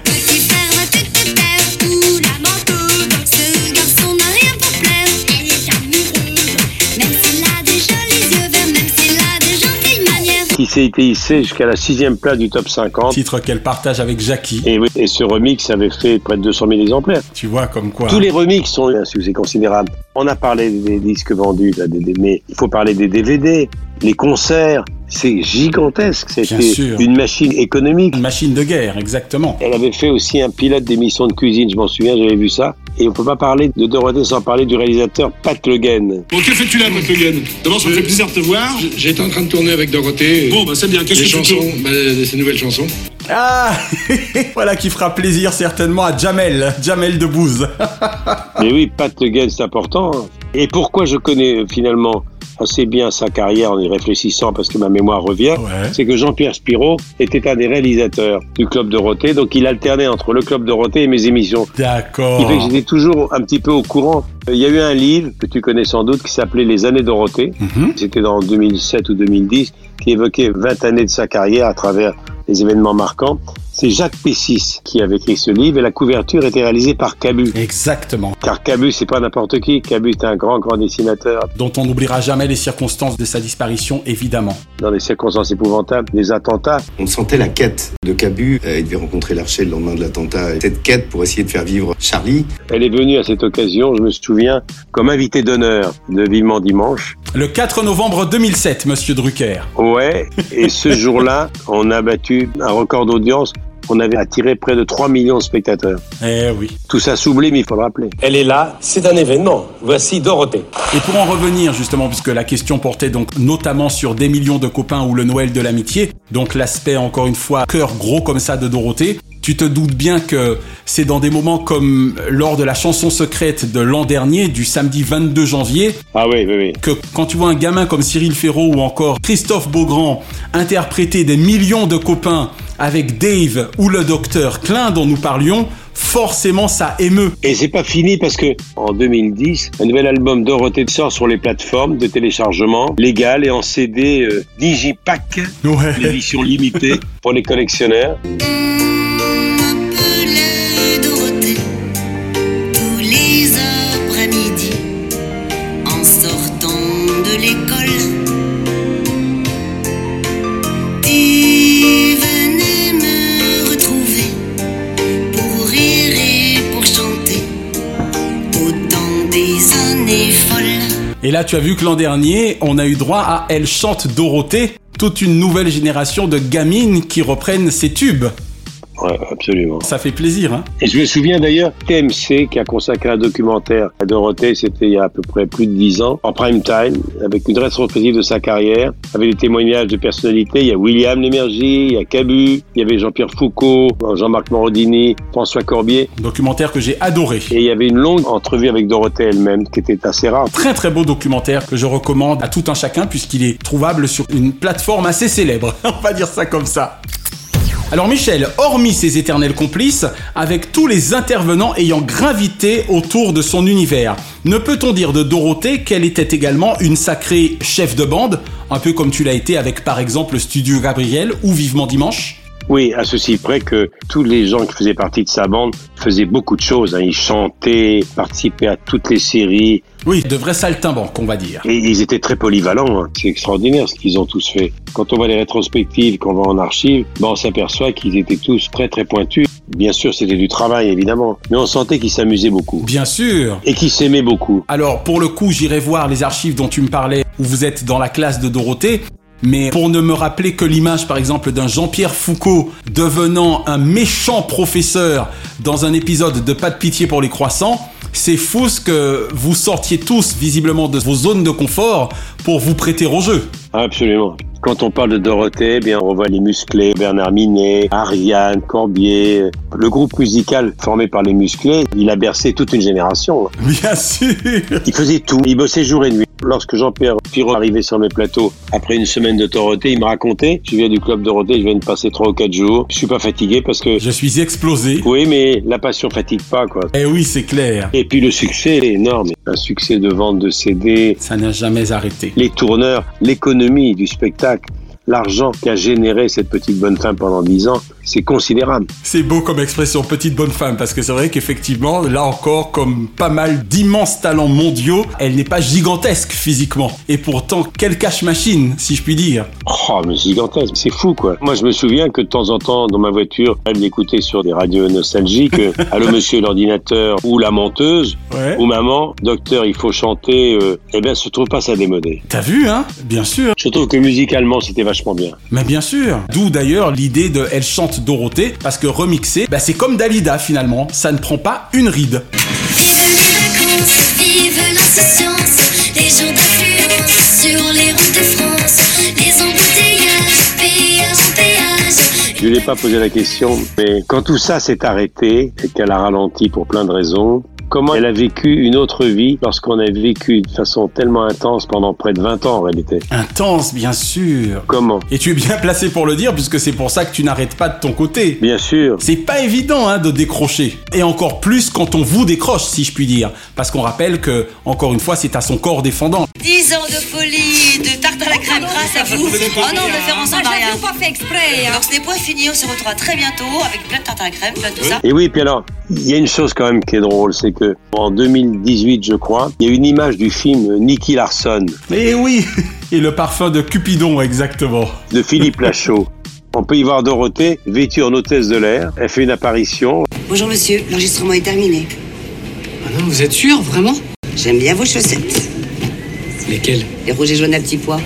Gentilles manières. qui s'est été hissé jusqu'à la sixième place du top 50. Titre qu'elle partage avec Jackie. Et, oui, et ce remix avait fait près de 200 000 exemplaires. Tu vois comme quoi. Tous les remix sont un succès considérable. On a parlé des disques vendus, là, des- des- mais il faut parler des DVD, les concerts. C'est gigantesque. C'était une machine économique. Une machine de guerre, exactement. Elle avait fait aussi un pilote d'émission de cuisine, je m'en souviens, j'avais vu ça. Et on peut pas parler de Dorothée sans parler du réalisateur Pat Le Guen. Bon, que fais-tu là, Pat Le Guen D'abord, ça me fait plaisir de te voir. J'étais en train de tourner avec Dorothée. Bon, bah c'est bien. Qu'est-ce que tu chansons, tournes? bah, ces nouvelles chansons. Ah Voilà qui fera plaisir certainement à Jamel, Jamel Debbouze. Mais oui, Pat Le Guen, c'est important. hein. Et pourquoi je connais euh, finalement assez bien sa carrière en y réfléchissant parce que ma mémoire revient, c'est que Jean-Pierre Spiro était un des réalisateurs du Club Dorothée, donc il alternait entre le Club Dorothée et mes émissions. D'accord. Il fait que j'étais toujours un petit peu au courant. Il y a eu un livre que tu connais sans doute qui s'appelait Les années Dorothée. C'était dans 2007 ou 2010 qui évoquait 20 années de sa carrière à travers les événements marquants. C'est Jacques Pessis qui avait écrit ce livre et la couverture était réalisée par Cabu. Exactement. Car Cabu, c'est pas n'importe qui. Cabu est un grand, grand dessinateur. Dont on n'oubliera jamais les circonstances de sa disparition, évidemment. Dans des circonstances épouvantables, des attentats. On sentait la quête de Cabu. Euh, il devait rencontrer Larcher le lendemain de l'attentat. Et Cette quête pour essayer de faire vivre Charlie. Elle est venue à cette occasion, je me souviens, comme invité d'honneur de Vivement Dimanche. Le 4 novembre 2007, monsieur Drucker. Ouais, et ce jour-là, on a battu un record d'audience. On avait attiré près de 3 millions de spectateurs. Eh oui. Tout ça s'oublie, mais il faut le rappeler. Elle est là, c'est un événement. Voici Dorothée. Et pour en revenir justement, puisque la question portait donc notamment sur des millions de copains ou le Noël de l'amitié, donc l'aspect encore une fois cœur gros comme ça de Dorothée, tu te doutes bien que c'est dans des moments comme lors de la chanson secrète de l'an dernier, du samedi 22 janvier, Ah oui, oui, oui. que quand tu vois un gamin comme Cyril Ferraud ou encore Christophe Beaugrand interpréter des millions de copains avec Dave ou le docteur Klein dont nous parlions, forcément ça émeut. Et c'est pas fini parce que en 2010, un nouvel album Dorothée sort sur les plateformes de téléchargement légales et en CD euh, Digipack, l'édition limitée pour les collectionneurs. Et là tu as vu que l'an dernier, on a eu droit à Elle chante Dorothée, toute une nouvelle génération de gamines qui reprennent ces tubes. Ouais, absolument. Ça fait plaisir, hein Et je me souviens d'ailleurs, TMC qui a consacré un documentaire à Dorothée, c'était il y a à peu près plus de dix ans, en prime time, avec une rétrospective de sa carrière, avec des témoignages de personnalités. Il y a William Lémergie, il y a Cabu, il y avait Jean-Pierre Foucault, Jean-Marc Morodini, François Corbier. Documentaire que j'ai adoré. Et il y avait une longue entrevue avec Dorothée elle-même, qui était assez rare. Très très beau documentaire que je recommande à tout un chacun puisqu'il est trouvable sur une plateforme assez célèbre. On va dire ça comme ça. Alors Michel, hormis ses éternels complices, avec tous les intervenants ayant gravité autour de son univers, ne peut-on dire de Dorothée qu'elle était également une sacrée chef de bande, un peu comme tu l'as été avec par exemple le Studio Gabriel ou Vivement Dimanche? Oui, à ceci près que tous les gens qui faisaient partie de sa bande faisaient beaucoup de choses. hein. Ils chantaient, participaient à toutes les séries. Oui, de vrais saltimbanques, on va dire. Et ils étaient très polyvalents. hein. C'est extraordinaire ce qu'ils ont tous fait. Quand on voit les rétrospectives, qu'on va en archives, ben on s'aperçoit qu'ils étaient tous très très pointus. Bien sûr, c'était du travail, évidemment. Mais on sentait qu'ils s'amusaient beaucoup. Bien sûr. Et qu'ils s'aimaient beaucoup. Alors pour le coup, j'irai voir les archives dont tu me parlais, où vous êtes dans la classe de Dorothée. Mais pour ne me rappeler que l'image, par exemple, d'un Jean-Pierre Foucault devenant un méchant professeur dans un épisode de Pas de pitié pour les croissants, c'est fou ce que vous sortiez tous visiblement de vos zones de confort pour vous prêter au jeu. Absolument. Quand on parle de Dorothée, eh bien on voit les musclés, Bernard Minet, Ariane, Corbier. Le groupe musical formé par les musclés, il a bercé toute une génération. Bien sûr. Il faisait tout. Il bossait jour et nuit. Lorsque Jean-Pierre Pirot arrivait sur mes plateaux, après une semaine de Dorothée, il me racontait, je viens du club Dorothée, je viens de passer trois ou quatre jours. Je suis pas fatigué parce que... Je suis explosé. Oui, mais la passion fatigue pas, quoi. Eh oui, c'est clair. Et puis le succès est énorme. Un succès de vente de CD. Ça n'a jamais arrêté. Les tourneurs, l'économie du spectacle, l'argent qu'a généré cette petite bonne femme pendant dix ans, c'est considérable. C'est beau comme expression, petite bonne femme, parce que c'est vrai qu'effectivement, là encore, comme pas mal d'immenses talents mondiaux, elle n'est pas gigantesque physiquement. Et pourtant, quelle cache machine, si je puis dire. Oh, mais gigantesque, c'est fou quoi. Moi je me souviens que de temps en temps dans ma voiture, elle m'écoutait sur des radios nostalgiques, euh, Allô monsieur l'ordinateur ou la menteuse, Ouais. ou maman, docteur il faut chanter, euh, eh bien je trouve pas ça démodé. T'as vu, hein? Bien sûr. Je trouve que musicalement c'était vachement bien. Mais bien sûr. D'où d'ailleurs l'idée de Elle chante Dorothée, parce que remixer, bah, c'est comme Dalida finalement, ça ne prend pas une ride. Vive l'insouciance, les jours d'affluence sur les routes de France, les embouteillages, péage en péage. Je lui ai pas posé la question, mais quand tout ça s'est arrêté et qu'elle a ralenti pour plein de raisons, comment elle a vécu une autre vie lorsqu'on a vécu de façon tellement intense pendant près de 20 ans en réalité. Intense, bien sûr. Comment? Et tu es bien placé pour le dire puisque c'est pour ça que tu n'arrêtes pas de ton côté. Bien sûr. C'est pas évident hein, de décrocher. Et encore plus quand on vous décroche, si je puis dire. Parce qu'on rappelle que, encore une fois, c'est à son corps défendant. 10 ans de folie, de tarte à la crème grâce à vous. Oh non, de faire ensemble, rien. pas fait exprès. Alors ce n'est pas fini, on se retrouvera très bientôt avec plein de tarte à la crème, plein de tout ça. Et oui, puis alors, il y a une chose quand même qui est drôle, c'est que en 2018, je crois, il y a une image du film Nicky Larson. Et oui Et le parfum de Cupidon, exactement. De Philippe Lachaud. On peut y voir Dorothée, vêtue en hôtesse de l'air. Elle fait une apparition. Bonjour monsieur, l'enregistrement est terminé. Ah non, vous êtes sûr, vraiment? J'aime bien vos chaussettes. Lesquelles? Les rouges et jaunes à petits pois.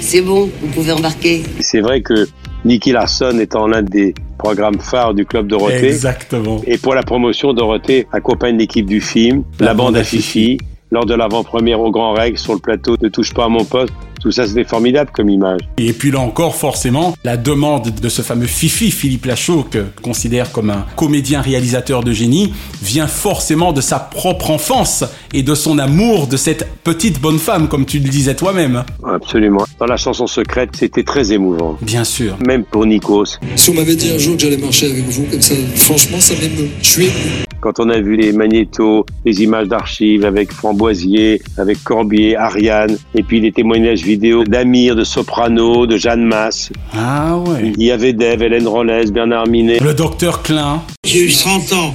C'est bon, vous pouvez embarquer. C'est vrai que Nicky Larson est en l'un des programmes phares du Club Dorothée. Exactement. Et pour la promotion, Dorothée accompagne l'équipe du film, la, bande à Fifi, lors de l'avant-première au Grand Rex sur le plateau Ne touche pas à mon poste. Tout ça, c'était formidable comme image. Et puis là encore, forcément, la demande de ce fameux Fifi, Philippe Lachaud, que je considère comme un comédien-réalisateur de génie, vient forcément de sa propre enfance et de son amour de cette petite bonne femme, comme tu le disais toi-même. Absolument. Dans la chanson secrète, c'était très émouvant. Bien sûr. Même pour Nikos. Si on m'avait dit un jour que j'allais marcher avec vous comme ça, franchement, ça m'émeut. Je suis ému. Quand on a vu les magnétos, les images d'archives avec Framboisier, avec Corbier, Ariane, et puis les témoignages vidéo d'Amir, de Soprano, de Jeanne Masse. Ah ouais. Il y avait Dave, Hélène Rollès, Bernard Minet. Le docteur Klein. J'ai eu 100 ans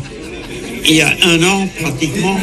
il y a un an pratiquement.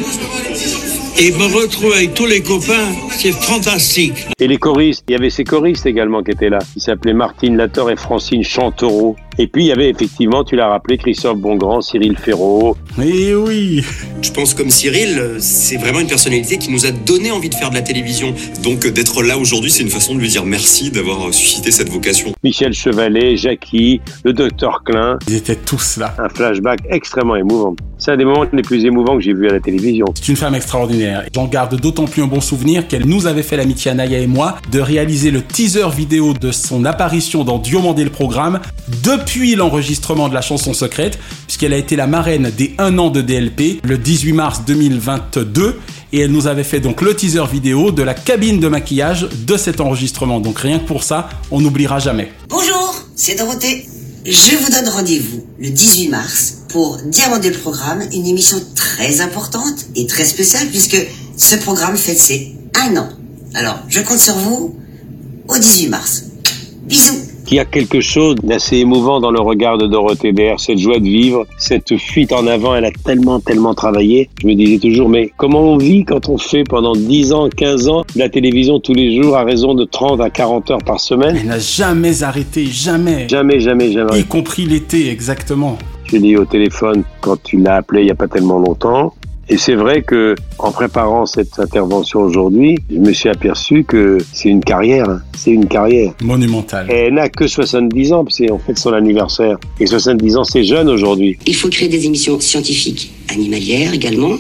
Et me retrouver avec tous les copains, c'est fantastique. Et les choristes, il y avait ces choristes également qui étaient là. Ils s'appelaient Martine Lator et Francine Chantereau. Et puis il y avait effectivement, tu l'as rappelé, Christophe Bongrand, Cyril Ferraud. Eh oui Je pense comme Cyril, c'est vraiment une personnalité qui nous a donné envie de faire de la télévision. Donc d'être là aujourd'hui, c'est une façon de lui dire merci d'avoir suscité cette vocation. Michel Chevalet, Jackie, le docteur Klein. Ils étaient tous là. Un flashback extrêmement émouvant. C'est un des moments les plus émouvants que j'ai vus à la télévision. C'est une femme extraordinaire. J'en garde d'autant plus un bon souvenir qu'elle nous avait fait l'amitié Anaya et moi de réaliser le teaser vidéo de son apparition dans Diomandé le programme depuis l'enregistrement de la chanson secrète, puisqu'elle a été la marraine des 1 an de DLP le 18 mars 2022 et elle nous avait fait donc le teaser vidéo de la cabine de maquillage de cet enregistrement. Donc rien que pour ça, on n'oubliera jamais. Bonjour, c'est Dorothée. Je vous donne rendez-vous le 18 mars pour Diamonder le programme, une émission très importante et très spéciale puisque ce programme fête ses un an. Alors, je compte sur vous au 18 mars. Bisous. Il y a quelque chose d'assez émouvant dans le regard de Dorothée Baird, cette joie de vivre, cette fuite en avant, elle a tellement, tellement travaillé. Je me disais toujours, mais comment on vit quand on fait pendant 10 ans, 15 ans de la télévision tous les jours à raison de 30 à 40 heures par semaine? Elle n'a jamais arrêté, jamais. Jamais, jamais, jamais. Y compris l'été, exactement. Je l'ai eu au téléphone quand tu l'as appelé il n'y a pas tellement longtemps. Et c'est vrai que, en préparant cette intervention aujourd'hui, je me suis aperçu que c'est une carrière. hein. C'est une carrière. Monumentale. Et elle n'a que 70 ans, c'est en fait son anniversaire. Et 70 ans, c'est jeune aujourd'hui. Il faut créer des émissions scientifiques, animalières également.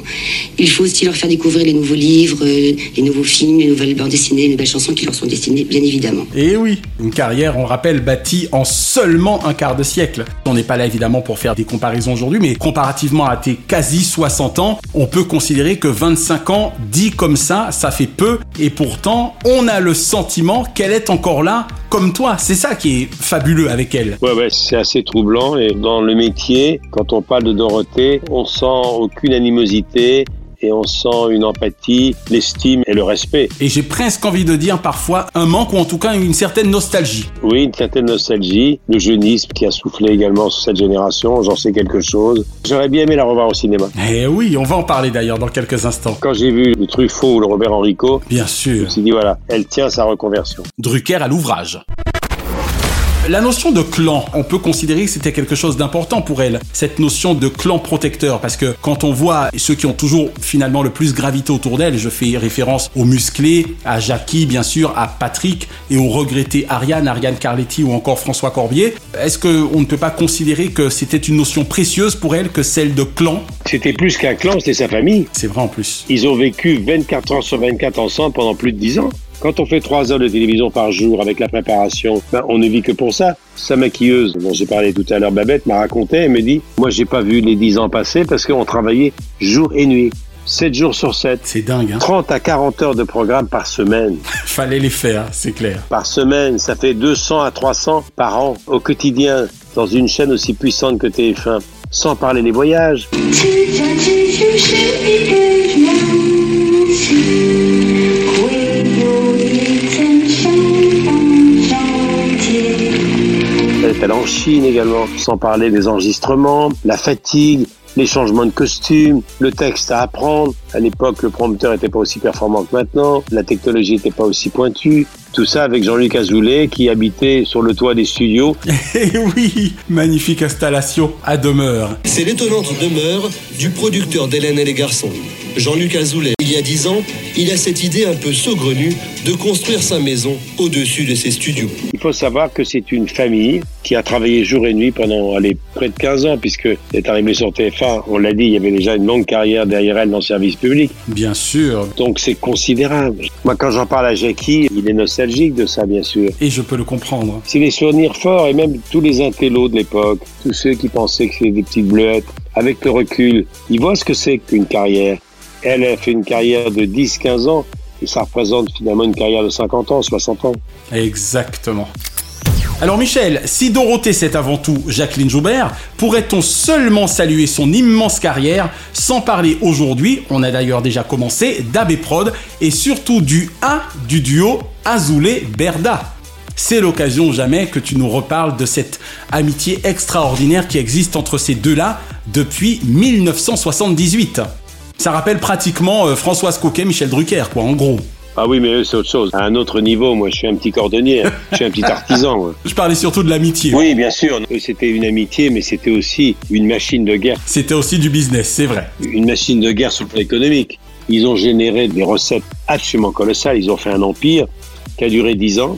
Il faut aussi leur faire découvrir les nouveaux livres, euh, les nouveaux films, les nouvelles bandes dessinées, les nouvelles chansons qui leur sont destinées, bien évidemment. Et oui, une carrière, on le rappelle, bâtie en seulement un quart de siècle. On n'est pas là évidemment pour faire des comparaisons aujourd'hui, mais comparativement à tes quasi 60 ans, on peut considérer que 25 ans dit comme ça, ça fait peu, et pourtant, on a le sentiment qu'elle est encore là comme toi. C'est ça qui est fabuleux avec elle. Ouais, ouais, c'est assez troublant. Et dans le métier, quand on parle de Dorothée, on sent aucune animosité et on sent une empathie, l'estime et le respect. Et j'ai presque envie de dire parfois un manque ou en tout cas une certaine nostalgie. Oui, une certaine nostalgie, le jeunisme qui a soufflé également sur cette génération, j'en sais quelque chose. J'aurais bien aimé la revoir au cinéma. Eh oui, on va en parler d'ailleurs dans quelques instants. Quand j'ai vu le Truffaut ou le Robert Enrico, Bien je sûr. me suis dit voilà, elle tient sa reconversion. Drucker à l'ouvrage. La notion de clan, on peut considérer que c'était quelque chose d'important pour elle, cette notion de clan protecteur, parce que quand on voit ceux qui ont toujours finalement le plus gravité autour d'elle, je fais référence aux musclés, à Jackie bien sûr, à Patrick et au regretté Ariane, Ariane Carletti ou encore François Corbier, est-ce qu'on ne peut pas considérer que c'était une notion précieuse pour elle que celle de clan? C'était plus qu'un clan, c'était sa famille. C'est vrai en plus. Ils ont vécu 24 ans sur 24 ensemble pendant plus de 10 ans. Quand on fait trois heures de télévision par jour avec la préparation, ben, on ne vit que pour ça. Sa maquilleuse, dont j'ai parlé tout à l'heure, Babette, m'a raconté, elle me dit, moi j'ai pas vu les dix ans passer parce qu'on travaillait jour et nuit. 7 jours sur 7. C'est dingue, hein 30 à 40 heures de programme par semaine. Fallait les faire, c'est clair. Par semaine, ça fait 200 à 300 par an au quotidien dans une chaîne aussi puissante que TF1. Sans parler des voyages. Allée en Chine également, sans parler des enregistrements, la fatigue, les changements de costume, le texte à apprendre. À l'époque, le prompteur n'était pas aussi performant que maintenant, la technologie n'était pas aussi pointue. Tout ça avec Jean-Luc Azoulay qui habitait sur le toit des studios. Et Eh oui, magnifique installation à demeure. C'est l'étonnante demeure du producteur d'Hélène et les garçons. Jean-Luc Azoulay, il y a dix ans, il a cette idée un peu saugrenue de construire sa maison au-dessus de ses studios. Il faut savoir que c'est une famille qui a travaillé jour et nuit pendant allez, près de 15 ans, puisque elle est arrivée sur TF1, on l'a dit, il y avait déjà une longue carrière derrière elle dans le service public. Bien sûr. Donc c'est considérable. Moi, quand j'en parle à Jackie, il est nostalgique de ça, bien sûr. Et je peux le comprendre. C'est des souvenirs forts, et même tous les intellos de l'époque, tous ceux qui pensaient que c'était des petites bleuettes, avec le recul, ils voient ce que c'est qu'une carrière. Elle a fait une carrière de 10-15 ans, et ça représente finalement une carrière de 50 ans, 60 ans. Exactement. Alors Michel, si Dorothée c'est avant tout Jacqueline Joubert, pourrait-on seulement saluer son immense carrière sans parler aujourd'hui, on a d'ailleurs déjà commencé, d'Abbé Prod et surtout du A du duo Azoulay-Berda c'est l'occasion jamais que tu nous reparles de cette amitié extraordinaire qui existe entre ces deux-là depuis 1978. Ça rappelle pratiquement euh, Françoise Coquet, Michel Drucker, quoi, en gros. Ah oui, mais eux, c'est autre chose. À un autre niveau, moi, je suis un petit cordonnier. hein. Je suis un petit artisan. moi. Je parlais surtout de l'amitié. Oui, bien sûr. C'était une amitié, mais c'était aussi une machine de guerre. C'était aussi du business, c'est vrai. Une machine de guerre sur le plan économique. Ils ont généré des recettes absolument colossales. Ils ont fait un empire qui a duré dix ans,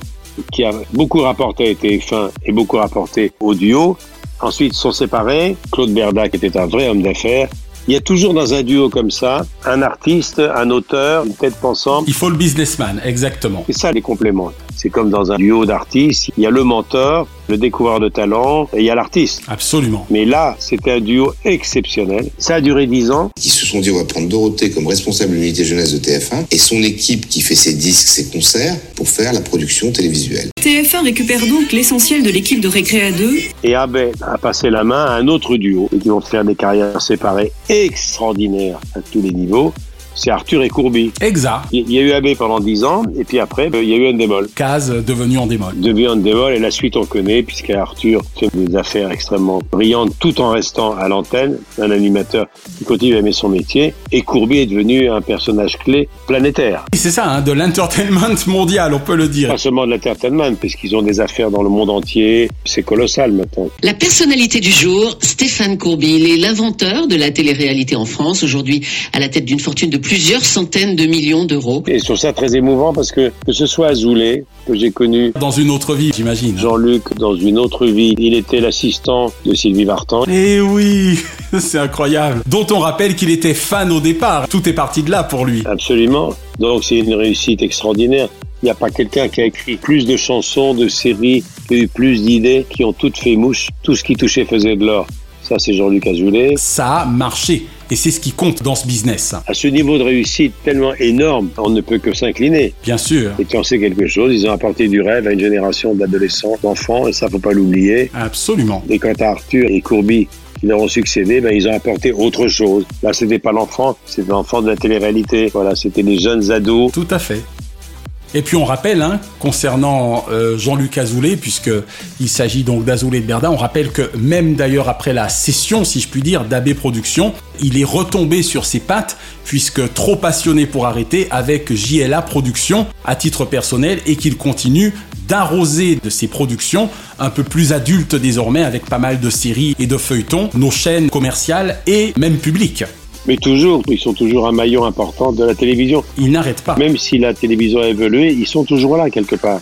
qui a beaucoup rapporté à TF1 et beaucoup rapporté au duo. Ensuite, ils sont séparés. Claude Berda, qui était un vrai homme d'affaires, il y a toujours dans un duo comme ça un artiste, un auteur, une tête pensante. Il faut le businessman, exactement. C'est ça les compléments. C'est comme dans un duo d'artistes, il y a le mentor, le découvreur de talent et il y a l'artiste. Absolument. Mais là, c'était un duo exceptionnel. Ça a duré dix ans. Ils se sont dit on va prendre Dorothée comme responsable de l'unité jeunesse de TF1 et son équipe qui fait ses disques, ses concerts pour faire la production télévisuelle. TF1 récupère donc l'essentiel de l'équipe de Récréa 2. Et Abbé a passé la main à un autre duo et qui vont faire des carrières séparées extraordinaires à tous les niveaux. C'est Arthur et Courby. Exact. Il y a eu Abbé pendant 10 ans, et puis après, euh, il y a eu Endemol. Case devenu en démol. Devenu Endemol, et la suite on connaît, puisque Arthur fait des affaires extrêmement brillantes, tout en restant à l'antenne, un animateur qui continue à aimer son métier, et Courby est devenu un personnage clé planétaire. C'est ça, hein, de l'entertainment mondial, on peut le dire. Pas seulement de l'entertainment, puisqu'ils ont des affaires dans le monde entier, c'est colossal maintenant. La personnalité du jour, Stéphane Courby, il est l'inventeur de la télé-réalité en France, aujourd'hui à la tête d'une fortune de plusieurs centaines de millions d'euros. Et je trouve ça très émouvant parce que que ce soit Azoulay, que j'ai connu Dans une autre vie, j'imagine. Jean-Luc dans une autre vie, il était l'assistant de Sylvie Vartan. Eh oui, c'est incroyable. Dont on rappelle qu'il était fan au départ. Tout est parti de là pour lui. Absolument. Donc c'est une réussite extraordinaire. Il n'y a pas quelqu'un qui a écrit plus de chansons, de séries, qui a eu plus d'idées, qui ont toutes fait mouche. Tout ce qui touchait faisait de l'or. Ça, c'est Jean-Luc Azoulay. Ça a marché. Et c'est ce qui compte dans ce business. À ce niveau de réussite tellement énorme, on ne peut que s'incliner. Bien sûr. Et quand c'est quelque chose, ils ont apporté du rêve à une génération d'adolescents, d'enfants, et ça, faut pas l'oublier. Absolument. Et quant à Arthur et Courby, qui leur ont succédé, ben, ils ont apporté autre chose. Là, c'était pas l'enfant, c'était l'enfant de la télé-réalité. Voilà, c'était des jeunes ados. Tout à fait. Et puis on rappelle, hein, concernant euh, Jean-Luc Azoulay, puisque il s'agit donc d'Azoulay de Berda, on rappelle que même d'ailleurs après la session, si je puis dire, d'AB Productions, il est retombé sur ses pattes, puisque trop passionné pour arrêter avec JLA Productions à titre personnel, et qu'il continue d'arroser de ses productions un peu plus adultes désormais, avec pas mal de séries et de feuilletons, nos chaînes commerciales et même publiques. Mais toujours, ils sont toujours un maillon important de la télévision. Ils n'arrêtent pas. Même si la télévision a évolué, ils sont toujours là quelque part.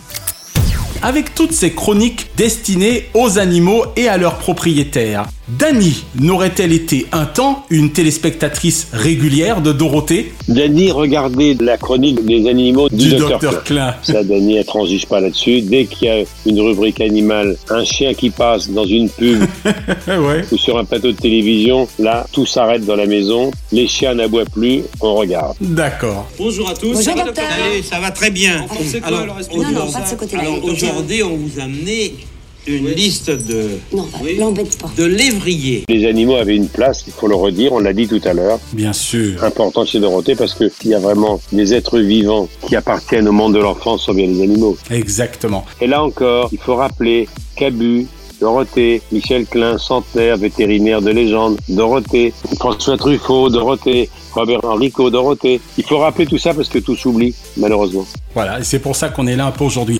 avec toutes ces chroniques destinées aux animaux et à leurs propriétaires. Dany n'aurait-elle été un temps une téléspectatrice régulière de Dorothée? Dany regardait la chronique des animaux du, Du docteur Dr. Klein. Ça, Dany, elle transige pas là-dessus. Dès qu'il y a une rubrique animale, un chien qui passe dans une pub ouais. ou sur un plateau de télévision, là, tout s'arrête dans la maison. Les chiens n'aboient plus, on regarde. D'accord. Bonjour à tous. Bonjour, ça va, docteur. Allez, ça va très bien. Quoi, alors, alors, est-ce que- Non, non, pas de ce côté-là. Alors Écoutez. aujourd'hui, on vous a amené une liste de, Non, l'embête pas. de lévriers. Les animaux avaient une place, il faut le redire, on l'a dit tout à l'heure, Bien sûr. important chez Dorothée parce qu'il y a vraiment des êtres vivants qui appartiennent au monde de l'enfance, sont bien les animaux. Exactement. Et là encore, il faut rappeler Cabu, Dorothée, Michel Klein, centenaire, vétérinaire de légende, Dorothée, François Truffaut, Dorothée, Robert Enrico, Dorothée. Il faut rappeler tout ça parce que tout s'oublie, malheureusement. Voilà, et c'est pour ça qu'on est là un peu aujourd'hui.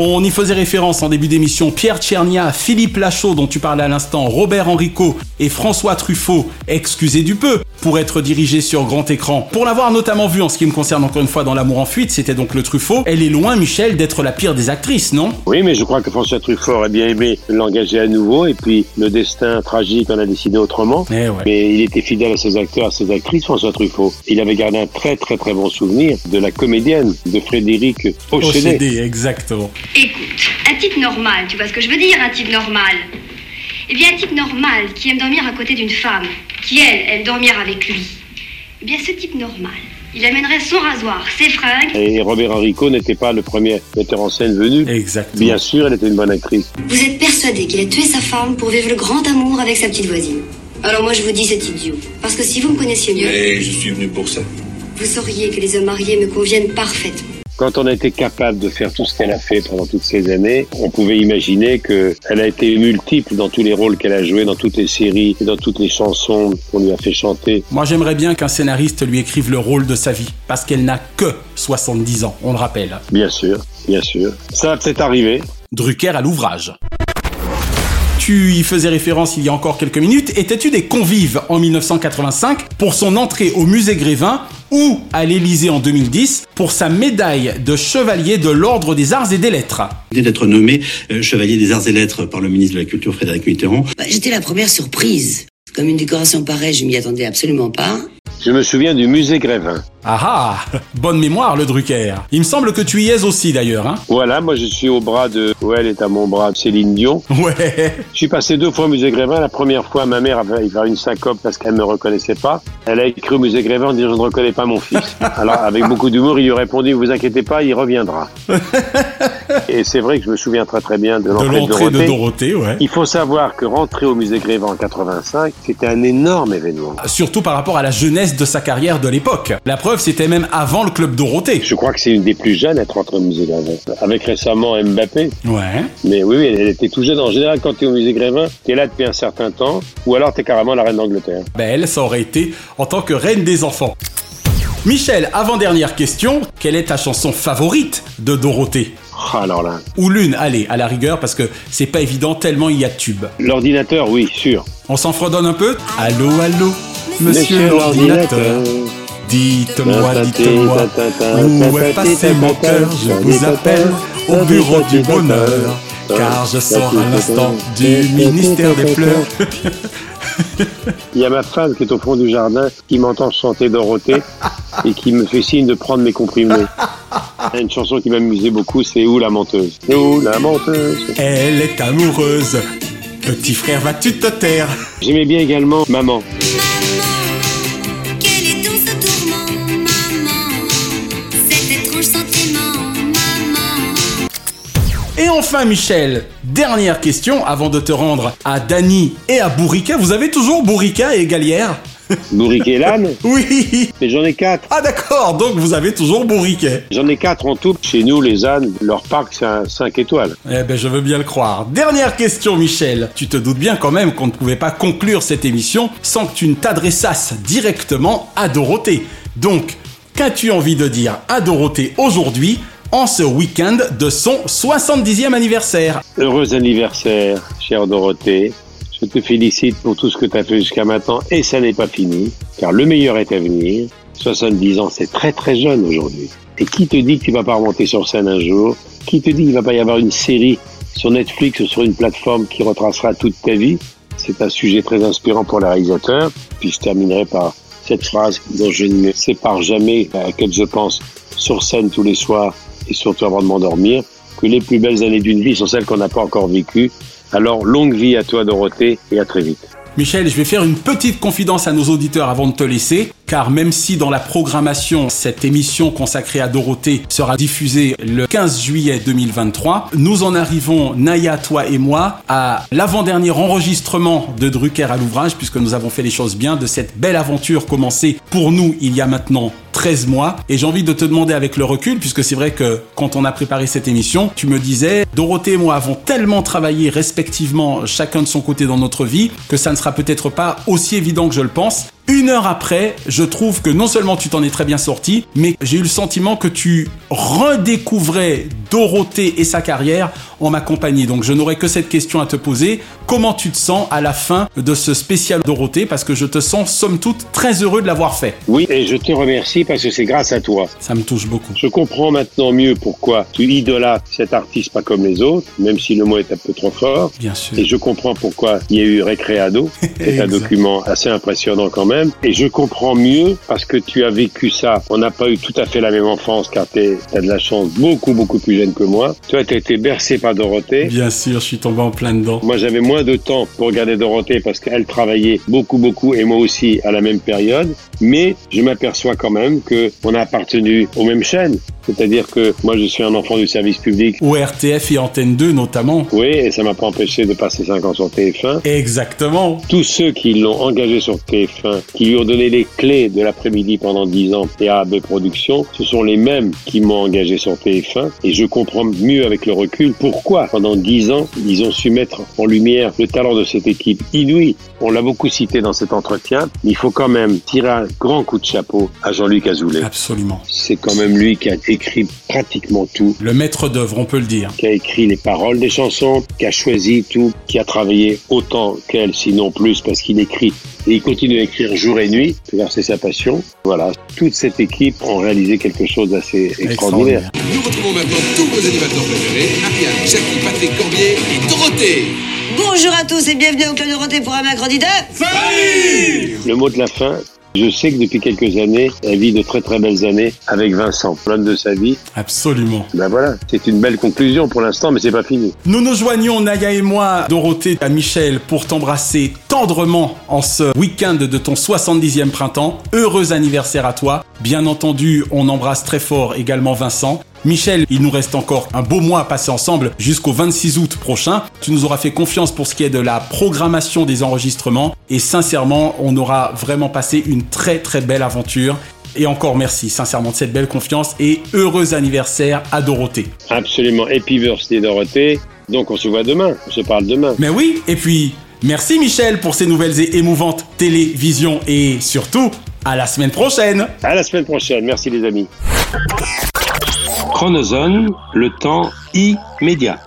On y faisait référence en début d'émission. Pierre Tchernia, Philippe Lachaud, dont tu parlais à l'instant, Robert Enrico et François Truffaut, excusez du peu, pour être dirigés sur grand écran. Pour l'avoir notamment vu en ce qui me concerne encore une fois dans L'amour en fuite, c'était donc le Truffaut. Elle est loin, Michel, d'être la pire des actrices, non? Oui, mais je crois que François Truffaut aurait bien aimé l'engager à nouveau et puis le destin tragique en a décidé autrement. Eh ouais. Mais il était fidèle à ses acteurs, à ses actrices, François Truffaut. Il avait gardé un très très très bon souvenir de la comédienne, de Frédéric. Ochédé, exactement. Écoute, un type normal, tu vois ce que je veux dire, un type normal? Eh bien, un type normal qui aime dormir à côté d'une femme, qui elle, aime dormir avec lui. Eh bien, ce type normal, il amènerait son rasoir, ses fringues. Et Robert Enrico n'était pas le premier metteur en scène venu. Exactement. Bien sûr, elle était une bonne actrice. Vous êtes persuadé qu'il a tué sa femme pour vivre le grand amour avec sa petite voisine. Alors moi, je vous dis c'est idiot. Parce que si vous me connaissiez mieux, Mais je suis venu pour ça. vous sauriez que les hommes mariés me conviennent parfaitement. Quand on a été capable de faire tout ce qu'elle a fait pendant toutes ces années, on pouvait imaginer qu'elle a été multiple dans tous les rôles qu'elle a joués, dans toutes les séries et dans toutes les chansons qu'on lui a fait chanter. Moi, j'aimerais bien qu'un scénariste lui écrive le rôle de sa vie, parce qu'elle n'a que 70 ans, on le rappelle. Bien sûr, bien sûr. Ça va peut-être arriver. Drucker à l'ouvrage. Tu y faisais référence il y a encore quelques minutes. Étais-tu des convives en 1985 pour son entrée au musée Grévin ou à l'Élysée en 2010 pour sa médaille de chevalier de l'Ordre des Arts et des Lettres d'être nommé euh, chevalier des arts et lettres par le ministre de la Culture Frédéric Mitterrand, Bah, J'étais la première surprise. Comme une décoration pareille, je m'y attendais absolument pas. Je me souviens du musée Grévin. Ah ah Bonne mémoire le Drucker. Il me semble que tu y es aussi d'ailleurs, hein Voilà, moi je suis au bras de... Ouais, elle est à mon bras, Céline Dion. Ouais. Je suis passé deux fois au musée Grévin. La première fois, ma mère avait fait une syncope parce qu'elle me reconnaissait pas. Elle a écrit au musée Grévin en disant je ne reconnais pas mon fils. Alors avec beaucoup d'humour, il lui a répondu vous inquiétez pas, il reviendra. Et c'est vrai que je me souviens très très bien de l'entrée de. Dorothée, ouais. Il faut savoir que rentrer au musée Grévin en 85, c'était un énorme événement. Surtout par rapport à la jeunesse de sa carrière de l'époque. La preuve, c'était même avant le club Dorothée. Je crois que c'est une des plus jeunes à être rentrée au musée Grévin. Avec récemment Mbappé. Ouais. Mais oui, oui, elle, elle était tout jeune. En général, quand tu es au musée Grévin, tu es là depuis un certain temps, ou alors tu es carrément la reine d'Angleterre. Ben elle, ça aurait été en tant que reine des enfants. Michel, avant-dernière question, quelle est ta chanson favorite de Dorothée? Ah, alors là. Ou l'une, allez, à la rigueur, parce que c'est pas évident tellement il y a de tubes. L'ordinateur, oui, sûr. On s'en fredonne un peu? Allô, allô, monsieur Monsieur l'ordinateur. Dites-moi, dites-moi, où est passé mon cœur Je vous appelle au bureau du bonheur, car je sors à l'instant du ministère des pleurs. Il y a ma femme qui est au fond du jardin qui m'entend chanter Dorothée et qui me fait signe de prendre mes comprimés. Une chanson qui m'amusait beaucoup, c'est Où la menteuse? Où la menteuse? Elle est amoureuse. Petit frère, vas-tu te taire? J'aimais bien également Maman. Enfin, Michel, dernière question avant de te rendre à Dany et à Bourrica. Vous avez toujours Bourrica et Galière? Bourriquet l'âne Oui Mais j'en ai quatre. Ah d'accord, donc vous avez toujours Bourriquet. J'en ai quatre en tout. Chez nous, les ânes, leur parc, c'est un 5 étoiles. Eh ben je veux bien le croire. Dernière question Michel. Tu te doutes bien quand même qu'on ne pouvait pas conclure cette émission sans que tu ne t'adressasses directement à Dorothée. Donc, qu'as-tu envie de dire à Dorothée aujourd'hui en ce week-end de son 70e anniversaire Heureux anniversaire, chère Dorothée. Je te félicite pour tout ce que tu as fait jusqu'à maintenant et ça n'est pas fini, car le meilleur est à venir. 70 ans, c'est très très jeune aujourd'hui. Et qui te dit que tu vas pas remonter sur scène un jour? Qui te dit qu'il va pas y avoir une série sur Netflix ou sur une plateforme qui retracera toute ta vie? C'est un sujet très inspirant pour les réalisateurs. Puis je terminerai par cette phrase dont je ne me sépare jamais, à laquelle je pense sur scène tous les soirs et surtout avant de m'endormir, que les plus belles années d'une vie sont celles qu'on n'a pas encore vécues. Alors longue vie à toi Dorothée et à très vite. Michel, je vais faire une petite confidence à nos auditeurs avant de te laisser, car même si dans la programmation, cette émission consacrée à Dorothée sera diffusée le 15 juillet 2023, nous en arrivons, Naya, toi et moi, à l'avant-dernier enregistrement de Drucker à l'ouvrage, puisque nous avons fait les choses bien, de cette belle aventure commencée pour nous il y a maintenant 13 mois. Et j'ai envie de te demander avec le recul, puisque c'est vrai que quand on a préparé cette émission, tu me disais, Dorothée et moi avons tellement travaillé respectivement chacun de son côté dans notre vie, que ça ne sera peut-être pas aussi évident que je le pense. Une heure après, je trouve que non seulement tu t'en es très bien sorti, mais j'ai eu le sentiment que tu redécouvrais Dorothée et sa carrière en ma compagnie. Donc je n'aurais que cette question à te poser. Comment tu te sens à la fin de ce spécial Dorothée? Parce que je te sens somme toute très heureux de l'avoir fait. Oui, et je te remercie parce que c'est grâce à toi. Ça me touche beaucoup. Je comprends maintenant mieux pourquoi tu idolâtres cet artiste pas comme les autres, même si le mot est un peu trop fort. Bien sûr. Et je comprends pourquoi il y a eu Recreado. C'est un document assez impressionnant quand même. Et je comprends mieux parce que tu as vécu ça. On n'a pas eu tout à fait la même enfance car tu as de la chance beaucoup, beaucoup plus jeune que moi. Toi, tu as été bercé par Dorothée. Bien sûr, je suis tombé en plein dedans. Moi, j'avais moins de temps pour regarder Dorothée parce qu'elle travaillait beaucoup, beaucoup et moi aussi à la même période. Mais je m'aperçois quand même que on a appartenu aux mêmes chaînes. C'est-à-dire que moi, je suis un enfant du service public. Ou RTF et Antenne 2 notamment. Oui, et ça m'a pas empêché de passer 5 ans sur TF1. Exactement. Tous ceux qui l'ont engagé sur TF1, qui lui ont donné les clés de l'après-midi pendant 10 ans et à AB Productions, ce sont les mêmes qui m'ont engagé sur TF1. Et je comprends mieux avec le recul pourquoi pendant 10 ans, ils ont su mettre en lumière le talent de cette équipe inouïe. On l'a beaucoup cité dans cet entretien, mais il faut quand même tirer un grand coup de chapeau à Jean-Luc Azoulay. Absolument. C'est quand même lui qui a écrit pratiquement tout. Le maître d'œuvre, on peut le dire. Qui a écrit les paroles des chansons, qui a choisi tout, qui a travaillé autant qu'elle, sinon plus, parce qu'il écrit et il continue à écrire jour et nuit, car c'est sa passion. Voilà, toute cette équipe ont réalisé quelque chose d'assez extraordinaire. Nous retrouvons maintenant tous vos animateurs préférés, Ariane, Jackie, Patrick Corbier et Dorothée. Bonjour à tous et bienvenue au Club Dorothée pour un mercredi de... Le mot de la fin, je sais que depuis quelques années, elle vit de très très belles années avec Vincent, plein de sa vie. Absolument. Ben voilà, c'est une belle conclusion pour l'instant, mais c'est pas fini. Nous nous joignons, Naya et moi, Dorothée, à Michel, pour t'embrasser tendrement en ce week-end de ton 70e printemps. Heureux anniversaire à toi. Bien entendu, on embrasse très fort également Vincent. Michel, il nous reste encore un beau mois à passer ensemble jusqu'au 26 août prochain. Tu nous auras fait confiance pour ce qui est de la programmation des enregistrements et sincèrement, on aura vraiment passé une très très belle aventure. Et encore merci sincèrement de cette belle confiance et heureux anniversaire à Dorothée. Absolument, happy birthday Dorothée. Donc on se voit demain, on se parle demain. Mais oui, et puis merci Michel pour ces nouvelles et émouvantes télévisions et surtout à la semaine prochaine. À la semaine prochaine, merci les amis. Chronozone, le temps immédiat.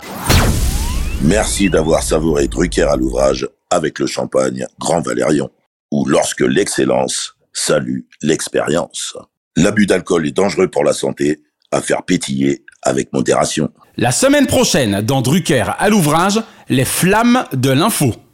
Merci d'avoir savouré Drucker à l'ouvrage avec le champagne Grand Valérion, ou lorsque l'excellence salue l'expérience. L'abus d'alcool est dangereux pour la santé, à faire pétiller avec modération. La semaine prochaine, dans Drucker à l'ouvrage, les flammes de l'info.